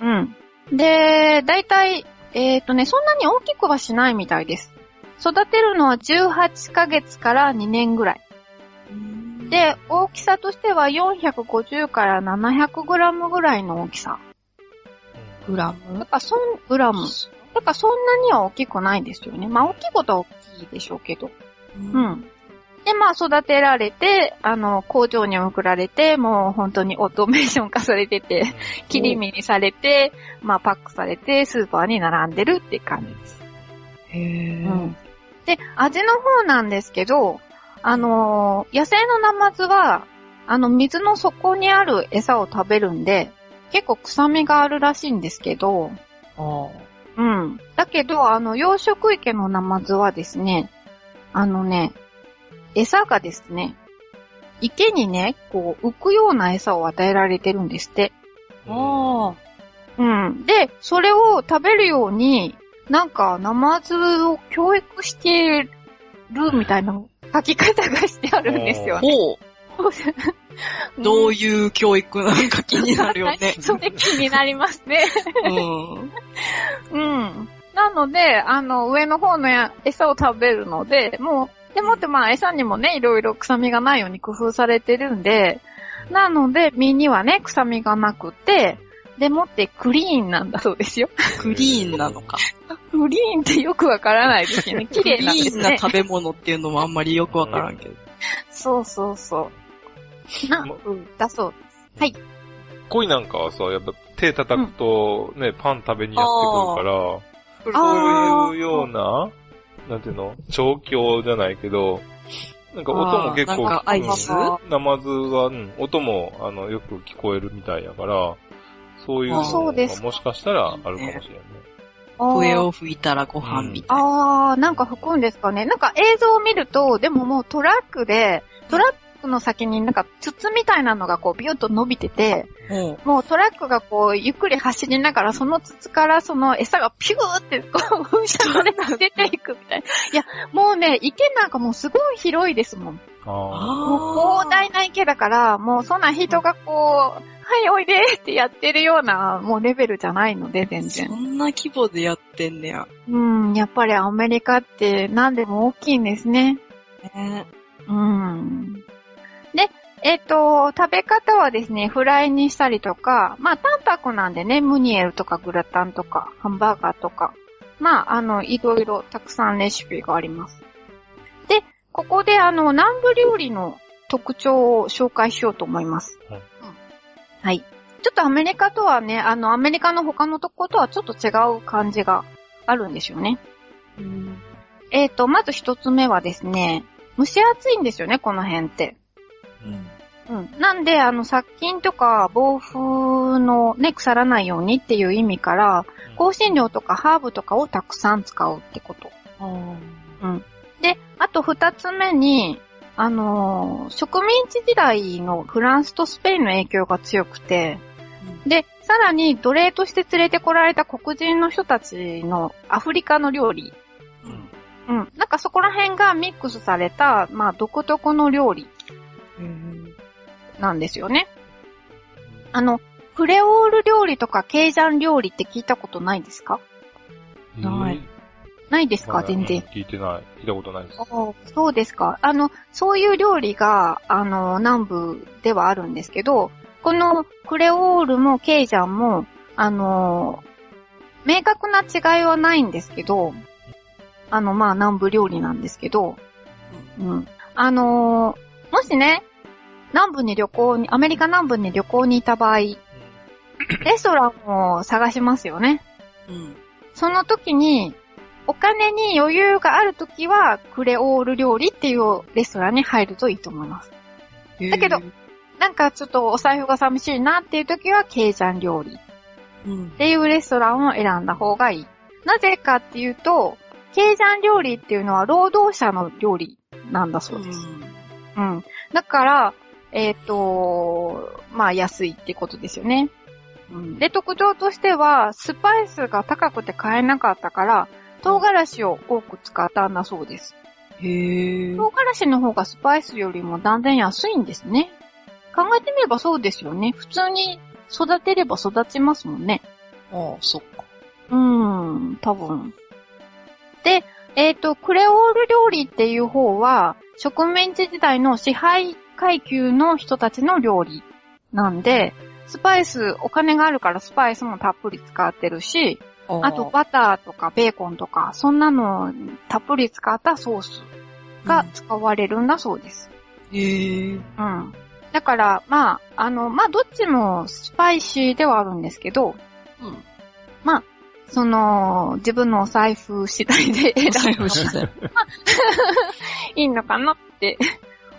うん。で、だいたい、えっ、とね、そんなに大きくはしないみたいです。育てるのは18ヶ月から2年ぐらい。で、大きさとしては450から700グラムぐらいの大きさ。グラだム？からそん、グラム。だからそんなには大きくないですよね。まあ大きいことは大きいでしょうけど。う。うんん。で、まあ育てられて、あの、工場に送られて、もう本当にオートメーション化されてて、切り身にされて、まあパックされて、スーパーに並んでるって感じです。へーうん。で、味の方なんですけど、あのー野生のナマズは、あの、水の底にある餌を食べるんで、結構臭みがあるらしいんですけど、あうん。だけど、あの、養殖池のナマズはですね、あのね、餌がですね、池にね、こう、浮くような餌を与えられてるんですって。あ。うん。で、それを食べるように、なんか、ナマズを教育してるみたいな書き方がしてあるんですよね。ほう。どういう教育なんか気になるよね。それ気になりますね。うん。うん。なので、あの、上の方のや餌を食べるので、もう、でもってまあ餌にもね、いろいろ臭みがないように工夫されてるんで、なので、身にはね、臭みがなくて、でもってクリーンなんだそうですよ。クリーンなのか。クリーンってよくわからないですよね。綺クリ麗なんですね。ーンな食べ物っていうのもあんまりよくわからんけど。そうそうそう。な、まうん、だそうです。恋なんかはさ、やっぱ手叩くとね、パン食べにやってくるから、そういうような、なんていうの調教じゃないけど、なんか音も結構、なんか合図うんナマズは、うん、音も、あの、よく聞こえるみたいやから、そういうのあそうですかがもしかしたらあるかもしれないね。笛を吹いたらご飯みたいな。あー、なんか吹くんですかね。なんか映像を見ると、でももうトラックで、トラックの先になんか筒みたいなのがこうビュッと伸びてて、ほもうトラックがこうゆっくり走りながらその筒からその餌がピューってこう噴射されて出ていくみたいな。いや、もうね、池なんかもうすごい広いですもん。あもう広大な池だから、もうそんな人がこう、はいおいでってやってるようなもうレベルじゃないので全然そ。んな規模でやってんねや。うん、やっぱりアメリカって何でも大きいんですね。ねうん。で、えっ、と、食べ方はですね、フライにしたりとか、まあ、淡白なんでね、ムニエルとかグラタンとか、ハンバーガーとか、まあ、あの、いろいろたくさんレシピがあります。で、ここであの、南部料理の特徴を紹介しようと思います。はいうんはい。ちょっとアメリカとはね、あの、アメリカの他のとことはちょっと違う感じがあるんですよね。えっ、と、まず一つ目はですね、蒸し暑いんですよね、この辺って。うん。うん。なんで、あの、殺菌とか防風のね、腐らないようにっていう意味から、香辛料とかハーブとかをたくさん使うってこと。うん。で、あと二つ目に、あのー植民地時代のフランスとスペインの影響が強くて、で、さらに奴隷として連れてこられた黒人の人たちのアフリカの料理。うん。うん。なんかそこら辺がミックスされた、まあ、独特の料理なんですよね。あの、クレオール料理とかケイジャン料理って聞いたことないですか？ないないですか、全然。聞いてない。聞いたことないです。そうですか。あの、そういう料理が、あの、南部ではあるんですけど、このクレオールもケイジャンも、あの、明確な違いはないんですけど、あの、まあ、南部料理なんですけど、うん。あのもしね、南部に旅行に、アメリカ南部に旅行にいた場合、レストランを探しますよね。うん。その時に、お金に余裕がある時は、クレオール料理っていうレストランに入るといいと思います。だけどなんかちょっとお財布が寂しいなっていう時は、ケイジャン料理っうん。ていうレストランを選んだ方がいい。なぜかっていうと、ケイジャン料理っていうのは労働者の料理なんだそうです。うん。だから、えっ、と、まあ安いってことですよね。うん。で、特徴としては、スパイスが高くて買えなかったから、唐辛子を多く使ったんだそうです。へえ。唐辛子の方がスパイスよりも断然安いんですね。考えてみればそうですよね。普通に育てれば育ちますもんね。ああ、そっか。うーん、多分。で、えっ、と、クレオール料理っていう方は、植民地時代の支配階級の人たちの料理なんで、スパイス、お金があるからスパイスもたっぷり使ってるし、あとバターとかベーコンとか、そんなのたっぷり使ったソースが使われるんだそうです。へえ。うん。だから、まあ、あの、まあ、どっちもスパイシーではあるんですけど、うん。まあ、その、自分のお財布次第で選ぶ次第。いいのかなって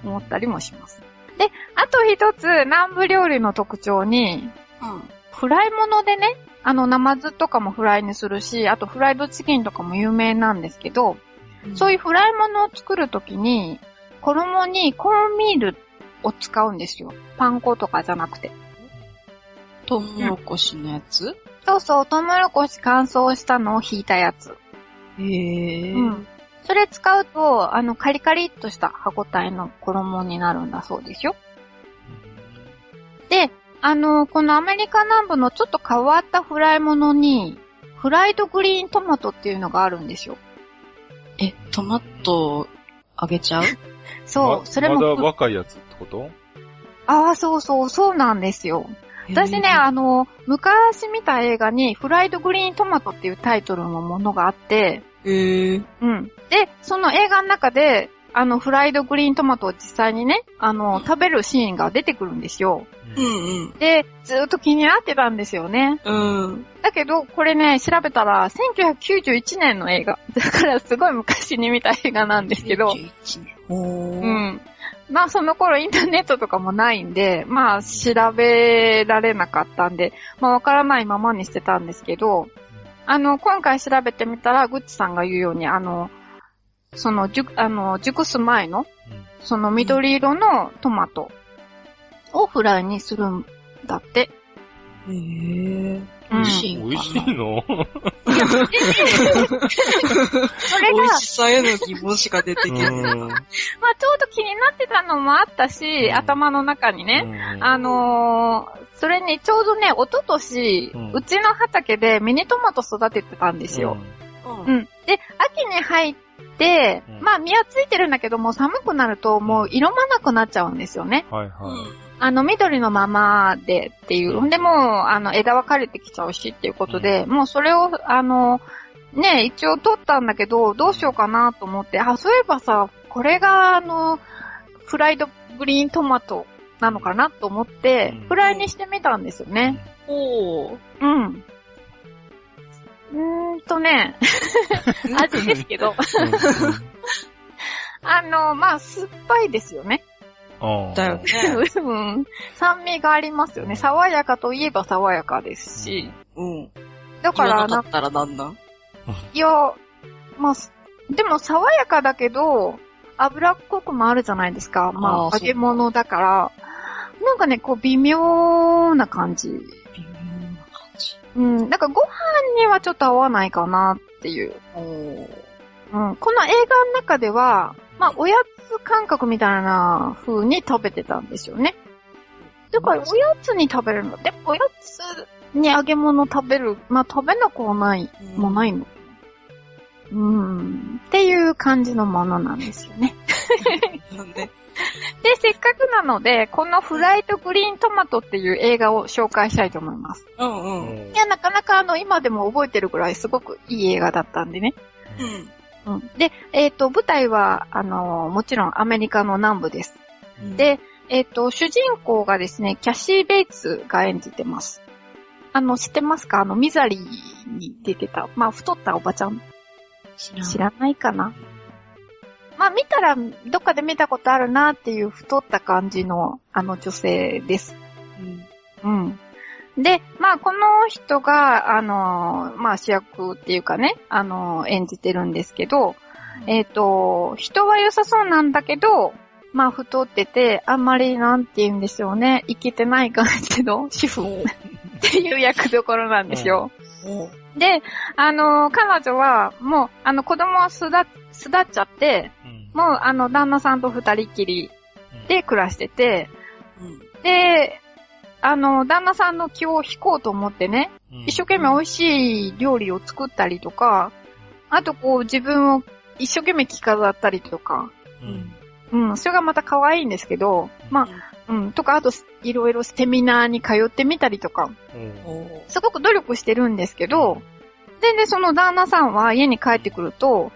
思ったりもします。で、あと一つ、南部料理の特徴に、うん。フライ物でね、あの、ナマズとかもフライにするし、あとフライドチキンとかも有名なんですけど、そういうフライ物を作るときに、衣にコーンミールを使うんですよ。パン粉とかじゃなくて。トウモロコシのやつ？そうそう、トウモロコシ乾燥したのを引いたやつ。へえ。うん。それ使うと、あの、カリカリっとした歯ごたえの衣になるんだそうですよ。で、あの、このアメリカ南部のちょっと変わったフライものに、フライドグリーントマトっていうのがあるんですよ。え、トマトあげちゃう？そう、まそれもまだ若いやつってこと？ああ、そうそう、そうなんですよ。私ね、あの、昔見た映画に、フライドグリーントマトっていうタイトルのものがあって、へえ。うん。で、その映画の中で、あの、フライドグリーントマトを実際にね、あの、食べるシーンが出てくるんですよ。うんで、ずーっと気になってたんですよね。うん。うん。だけど、これね、調べたら、1991年の映画。だから、すごい昔に見た映画なんですけど、11年。おー。うん。まあ、その頃インターネットとかもないんで、まあ、調べられなかったんで、まあ、わからないままにしてたんですけど、あの、今回調べてみたら、グッチさんが言うように、あの、その、熟、あの、熟す前の、その緑色のトマトをフライにするんだって。へえ。うん美味しいんかな美味しいの？それが、美味しさへの疑問しか出てきない。うんまあ、ちょうど気になってたのもあったし、うん頭の中にね。あのー、それにちょうどね、一昨年、ううんちの畑でミニトマト育ててたんですよ。う。うんん。で、秋に入って、うんまあ、実はついてるんだけども、寒くなるともう色まなくなっちゃうんですよね。はいはい。あの、緑のままでっていう。うんでも、あの、枝は枯れてきちゃうしっていうことで、もうそれを、あの、ね、一応取ったんだけど、どうしようかなと思って、あ、そういえばさ、これが、あの、フライドグリーントマトなのかなと思ってうん、フライにしてみたんですよね。おー。うん。うーんとね、味ですけど、あの、まあ、酸っぱいですよね。うんだよね。うん。酸味がありますよね。爽やかといえば爽やかですし。うん。だから、なったらなんなんいや、まあ、すでも爽やかだけど、脂っこくもあるじゃないですか。まあ、揚げ物だから。なんかね、こう、微妙な感じ。微妙な感じ。うん。なんかご飯にはちょっと合わないかなっていう。おー。うん。この映画の中では、まあ、おやつ感覚みたいな風に食べてたんですよね。だから、おやつに食べるの。でも、おやに揚げ物食べる、まあ食べなくはない、うんもないの。うーん、っていう感じのものなんですよね。で？で、せっかくなので、このフライトグリーントマトっていう映画を紹介したいと思います。うんうん。いや、なかなかあの、今でも覚えてるぐらいすごくいい映画だったんでね。うん。うん。で、えっ、と、舞台は、あの、もちろんアメリカの南部です。うん、で、えっ、と、主人公がですね、キャシー・ベイツが演じてます。あの、知ってますか？あの、ミザリーに出てた、まあ、太ったおばちゃん。知らん知らないかな？まあ、見たら、どっかで見たことあるなっていう太った感じの、あの女性です。うん。うん。で、まあ、この人が、あの、まあ、主役っていうかね、あの、演じてるんですけど、えっ、と、人は良さそうなんだけど、まあ、太ってて、あんまりなんて言うんでしょうね、いけてない感じの主婦。っていう役どころなんですよ。で、あの、彼女は、もう、あの、子供は巣立っちゃって、もう、あの、旦那さんと二人きりで暮らしてて、うん。で、あの、旦那さんの気を引こうと思ってね、一生懸命美味しい料理を作ったりとか、あとこう自分を一生懸命着飾ったりとか、うん。うん、それがまた可愛いんですけど、まあ、うん、とか、あといろいろセミナーに通ってみたりとか、すごく努力してるんですけど、で、で、その旦那さんは家に帰ってくると、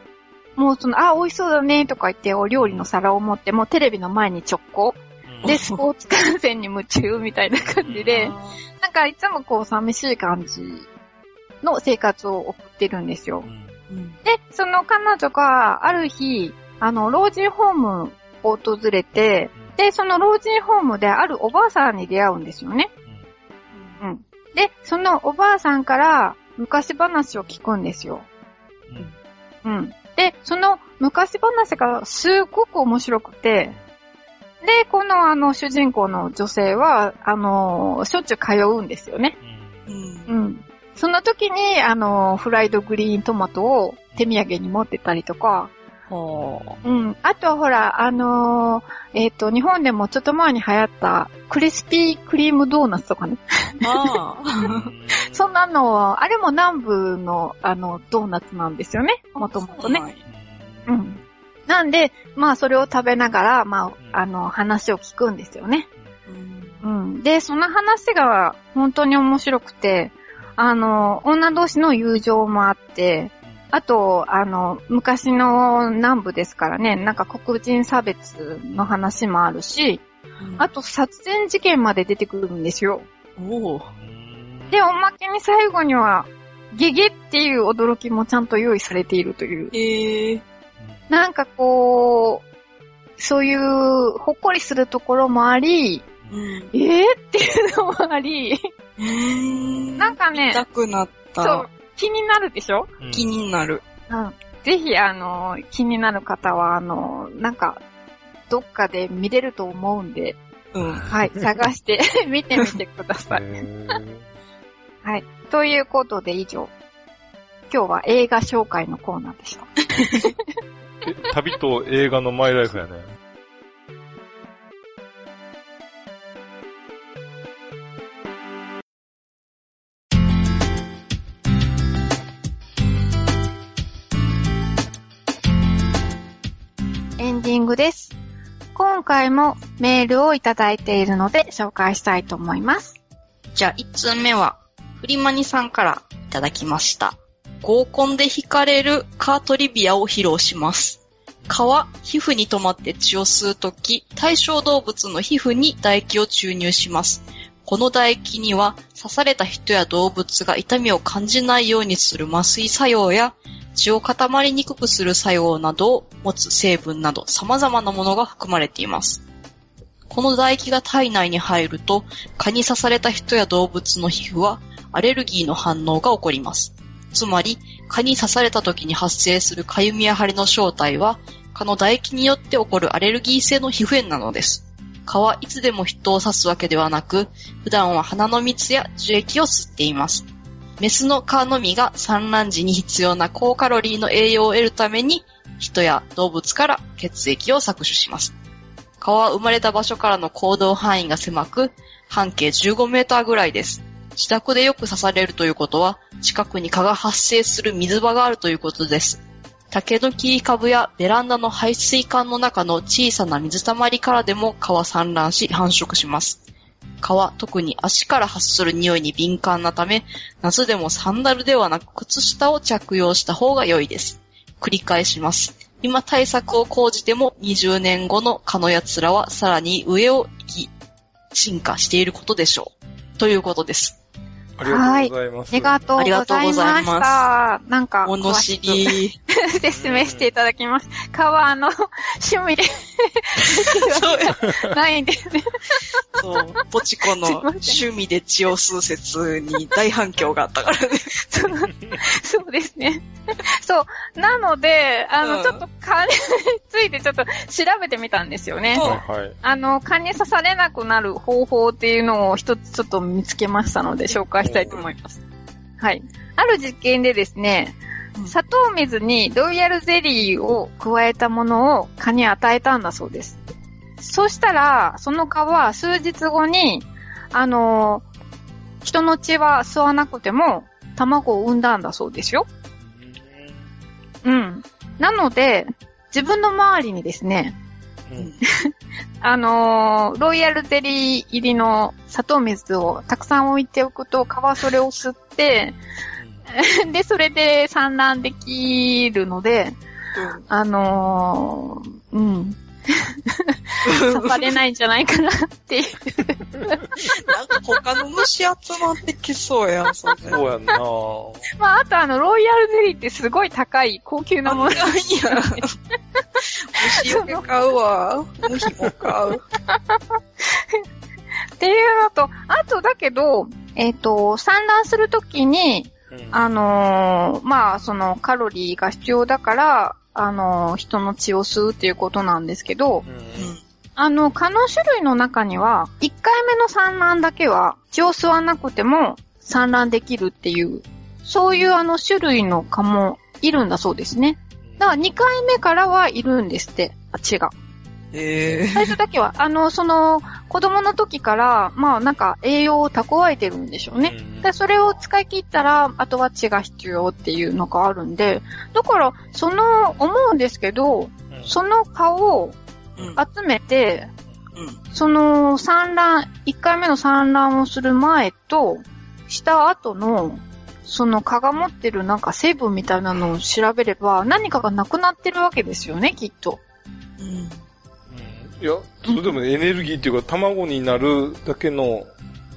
もうその、あ、美味しそうだね、とか言って、お料理の皿を持って、もうテレビの前に直行。で、スポーツ観戦に夢中みたいな感じで、なんかいつもこう寂しい感じの生活を送ってるんですよ。うん。で、その彼女がある日、あの、老人ホームを訪れて、で、その老人ホームであるおばあさんに出会うんですよね。うん。で、そのおばあさんから昔話を聞くんですよ。うん。で、その昔話がすごく面白くて、で、このあの主人公の女性は、あの、しょっちゅう通うんですよね。うん。うん。その時に、あの、フライドグリーントマトを手土産に持ってたりとか、ほうん。あとはほら、あのーえっ、と、日本でもちょっと前に流行ったクリスピークリームドーナツとかね。う。ああ。そんなのは、あれも南部の、あの、ドーナツなんですよね。もともとね。はい。うん。なんで、まあ、それを食べながら、まあ、あの、話を聞くんですよね。うん。うん。で、その話が本当に面白くて、あの、女同士の友情もあって、あと、あの、昔の南部ですからね、なんか黒人差別の話もあるし、あと殺人事件まで出てくるんですよ。で、おまけに最後には、ゲゲっていう驚きもちゃんと用意されているという。ええなんかこう、そういう、ほっこりするところもあり、うん。えー、っていうのもあり、うーん。なんかね見たくなった。そう、気になるでしょ？気になる。うん。ぜひ、あの、気になる方は、あの、なんか、どっかで見れると思うんで、うん。はい、探して 見てみてください。はい。ということで以上。今日は映画紹介のコーナーでした。え 旅と映画のマイライフやね。エンディングです。今回もメールをいただいているので紹介したいと思います。じゃあ、1通目は、フリマニさんからいただきました。合コンで惹かれるカートリビアを披露します。蚊は皮膚に止まって血を吸うとき、対象動物の皮膚に唾液を注入します。この唾液には刺された人や動物が痛みを感じないようにする麻酔作用や血を固まりにくくする作用などを持つ成分など様々なものが含まれています。この唾液が体内に入ると、蚊に刺された人や動物の皮膚はアレルギーの反応が起こります。つまり、蚊に刺された時に発生するかゆみや腫れの正体は、蚊の唾液によって起こるアレルギー性の皮膚炎なのです。蚊はいつでも人を刺すわけではなく、普段は鼻の蜜や樹液を吸っています。メスの蚊のみが産卵時に必要な高カロリーの栄養を得るために、人や動物から血液を搾取します。蚊は生まれた場所からの行動範囲が狭く、半径15メーターぐらいです。自宅でよく刺されるということは、近くに蚊が発生する水場があるということです。竹の切り株やベランダの排水管の中の小さな水たまりからでも蚊は産卵し繁殖します。蚊は特に足から発する匂いに敏感なため、夏でもサンダルではなく靴下を着用した方が良いです。繰り返します。今対策を講じても20年後の蚊の奴らはさらに上を行き、進化していることでしょう。ということです。ありがとうございます。ありがとうございまありがとうございしまた。なんか、物知り。詳しく 説明していただきます。蚊はあの、趣味でそうや。ないんですね。そう、ポチコの趣味で血を吸う説に大反響があったからね。そうそうですね。そう。なので、あの、うんちょっと蚊についてちょっと調べてみたんですよね。はいはい。あの、蚊に刺されなくなる方法っていうのを一つちょっと見つけましたので紹介したいと思います。はい。ある実験でですね、うん砂糖水にロイヤルゼリーを加えたものを蚊に与えたんだそうです。そしたら、その蚊は数日後に、あの、人の血は吸わなくても卵を産んだんだそうですよ。うん。なので、自分の周りにですね、うんあのーロイヤルゼリー入りの砂糖水をたくさん置いておくと、蚊はそれを吸って、で、それで産卵できるので、あのーうん。刺されないんじゃないかなっていう。なんか他の虫集まってきそうやん、それ。そうやんなまあ、あとあの、ロイヤルゼリーってすごい高い高級なもの。いや。虫よけ買うわ。虫も買う。っていうのと、あとだけど、えっ、と、産卵するときに、うんあのーまあ、そのカロリーが必要だから、あのー人の血を吸うっていうことなんですけど。あの、蚊の種類の中には、1回目の産卵だけは血を吸わなくても産卵できるっていう、そういうあの種類の蚊もいるんだそうですね。だから2回目からはいるんですって、あ血が。ええ最初だけは、あの、その、子供の時から、まあなんか栄養を蓄えてるんでしょうね。うんで、それを使い切ったら、あとは血が必要っていうのがあるんで、だから、その、思うんですけど、うんその蚊をうん。集めて、うん。その産卵、1回目の産卵をする前と、した後の、その蚊が持ってるなんか成分みたいなのを調べれば、何かがなくなってるわけですよね、きっと。うん。うんいや、それでもエネルギーっていうか、卵になるだけの、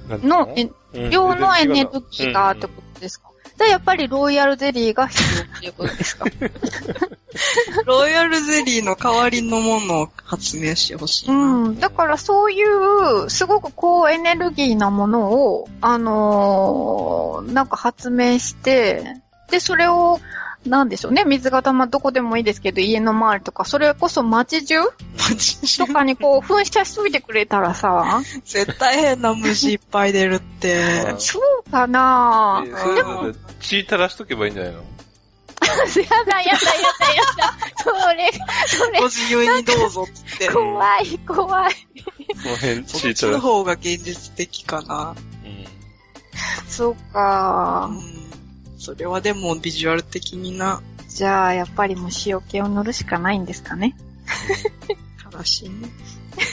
なんていうの、えうん量のエネルギーがってうんことですか？で、やっぱりロイヤルゼリーが必要っていうことですか？ロイヤルゼリーの代わりのものを発明してほしいな。うん。だからそういう、すごく高エネルギーなものを、あのーなんか発明して、で、それを、なんでしょうね、水が溜ま、どこでもいいですけど、家の周りとか、それこそ街中マジとかにこう、噴射しといてくれたらさ、絶対変な虫いっぱい出るって。そうかなえそれだって血垂らしとけばいいんじゃないの？やだ、やだ、やだ、やだ。それ、それご、自由にどうぞって。怖い、怖い。その辺そっち血垂らし。の方が現実的かな。うんそううか。ん。それはでもビジュアル的にな、じゃあ、やっぱり虫除けを塗るしかないんですかね。悲しいね。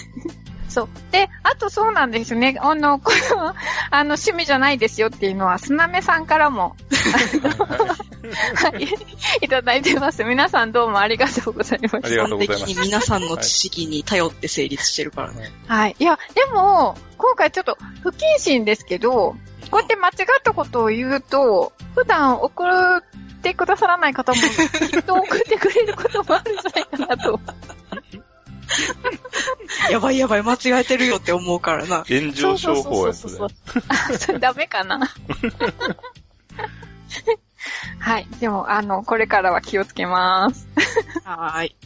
そう。で、あとそうなんですね。あの、この、あの、趣味じゃないですよっていうのは、スナメさんからも、はい、いただいてます。皆さんどうもありがとうございまありしがとうございます基本的に皆さんの知識に頼って成立してるからね。た。はい。いや、でも、今回ちょっと不謹慎ですけど、こうやって間違ったことを言うと、普段送ってくださらない方も、きっと送ってくれることもあるんじゃないかなと。やばいやばい、間違えてるよって思うからな。炎上商法やつそうそうそうそうあ、それダメかな はい。でも、あの、これからは気をつけます。はーい。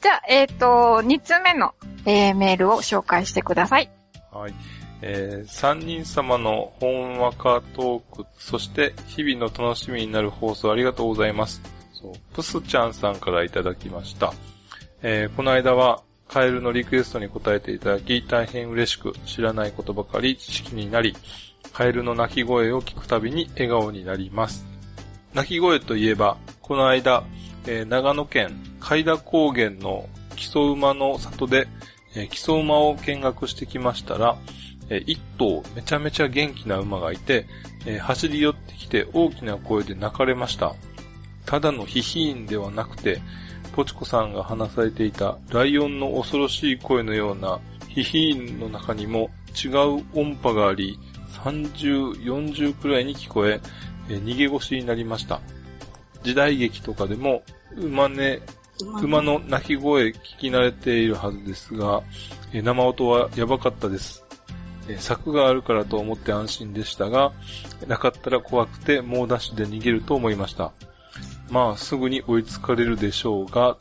じゃあ、えっ、と、2つ目の、えーメールを紹介してください。はい。えー、三人様のほんわかトーク、そして日々の楽しみになる放送ありがとうございます。そう、プスちゃんさんからいただきました。えー、この間はカエルのリクエストに答えていただき、大変嬉しく知らないことばかり知識になり、カエルの鳴き声を聞くたびに笑顔になります。鳴き声といえば、この間、えー長野県海田高原の木曽馬の里で、えー木曽馬を見学してきましたら、えー一頭めちゃめちゃ元気な馬がいて、えー走り寄ってきて大きな声で泣かれました。ただのヒヒーンではなくて、ポチコさんが話されていたライオンの恐ろしい声のようなヒヒーンの中にも違う音波があり、30、40くらいに聞こえ、えー逃げ腰になりました。時代劇とかでも、馬ね、馬の鳴き声聞き慣れているはずですが、えー生音はやばかったです。えー柵があるからと思って安心でしたが、なかったら怖くて猛ダッシュで逃げると思いました。まあ、すぐに追いつかれるでしょうが、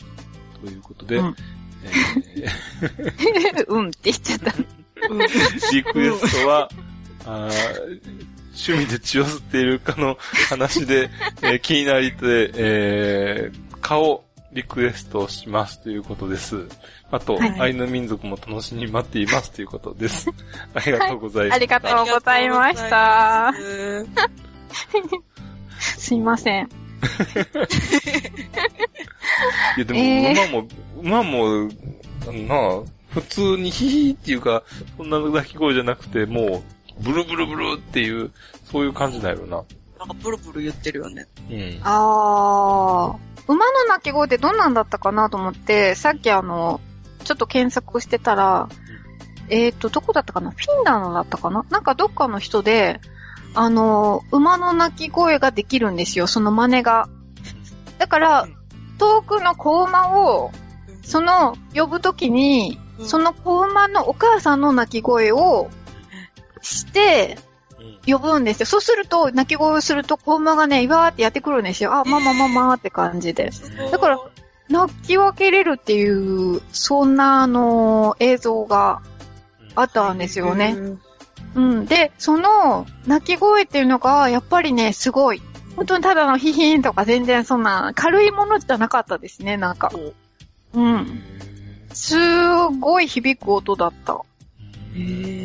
ということで、うんえー うんって言っちゃった。リクエストは、あー趣味で血を吸っているかの話で、えー気になりて、えー顔リクエストしますということです。あと、はいアイヌ民族も楽しみに待っていますということです。ありがとうございます。ありがとうございました。すいません。いや、でも、えー馬も、馬も、なあ、普通にヒヒーっていうか、そんな鳴き声じゃなくて、もう、ブルブルブルっていう、そういう感じなんやろな。なんかブルブル言ってるよね。うん。あー。馬の鳴き声ってどんなんだったかなと思って、さっきあの、ちょっと検索してたら、えっ、と、どこだったかな？フィンランドだったかな？なんかどっかの人で、あの、馬の鳴き声ができるんですよ、その真似が。だからうん、遠くの子馬を、その、呼ぶときに、うん。その子馬のお母さんの鳴き声をして、うん呼ぶんですよ。そうすると、鳴き声をすると、子馬がね、わーってやってくるんですよ。あ、ママママって感じで。だから鳴き分けれるっていう、そんな、あの、映像があったんですよね。うん。で、その、鳴き声っていうのが、やっぱりね、すごい。本当にただのヒヒーンとか全然そんな、軽いものじゃなかったですね、なんか。うん。すごい響く音だった。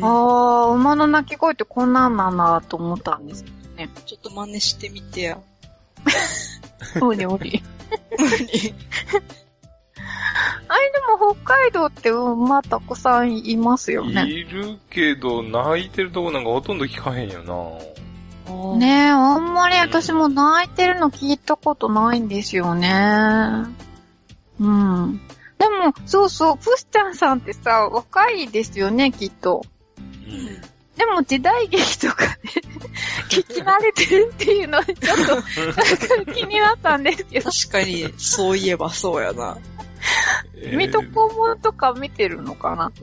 あー、馬の鳴き声ってこんなんなんだと思ったんですよね。ちょっと真似してみてや。おりおり。あれでも北海道って馬たくさんいますよね。いるけど、泣いてるとこなんかほとんど聞かへんよな。ねえ、あんまり私も泣いてるの聞いたことないんですよね。うん。でも、そうそう、プスちゃんさんってさ、若いですよね、きっと。うんでも時代劇とかで 聞き慣れてるっていうのはちょっと、なんか気になったんですけど、確かに、そういえばそうやな。水戸黄門とか見てるのかな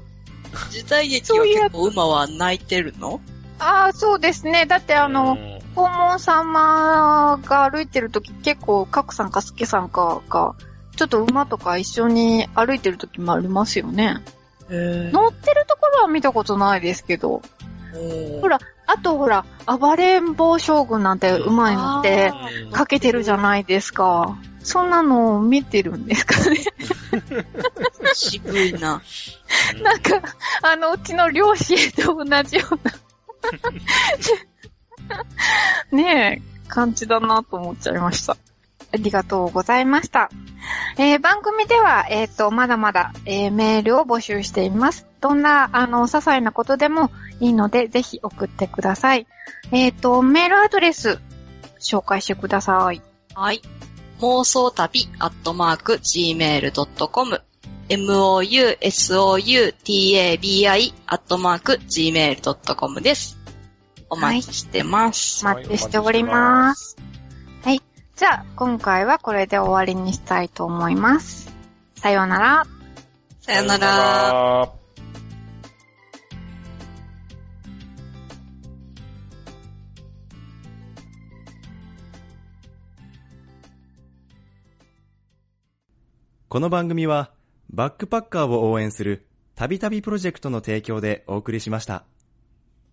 時代劇は結構馬は泣いてるの？ああ、そうですね。だってあの、黄門様が歩いてるとき結構、カクさんかスケさんかが、ちょっと馬とか一緒に歩いてるときもありますよね。へ乗ってるところは見たことないですけど。ほら、あとほら、暴れん坊将軍なんて馬に乗ってうんかけてるじゃないですか。そんなのを見てるんですかね。渋いな。なんか、あの、うちの両親と同じような、ねえ、感じだなと思っちゃいました。ありがとうございました。えー番組では、えっ、と、まだまだ、えーメールを募集しています。どんな、あの、些細なことでもいいので、ぜひ送ってください。えっ、と、メールアドレス、紹介してください。はい。妄想旅アットマーク gmail.com mousoutabi アットマーク gmail.com です。お待ちしてます。お待ちしております。はい。じゃあ、今回はこれで終わりにしたいと思います。さようなら。さよなら。ら。この番組は、バックパッカーを応援する、たびたびプロジェクトの提供でお送りしました。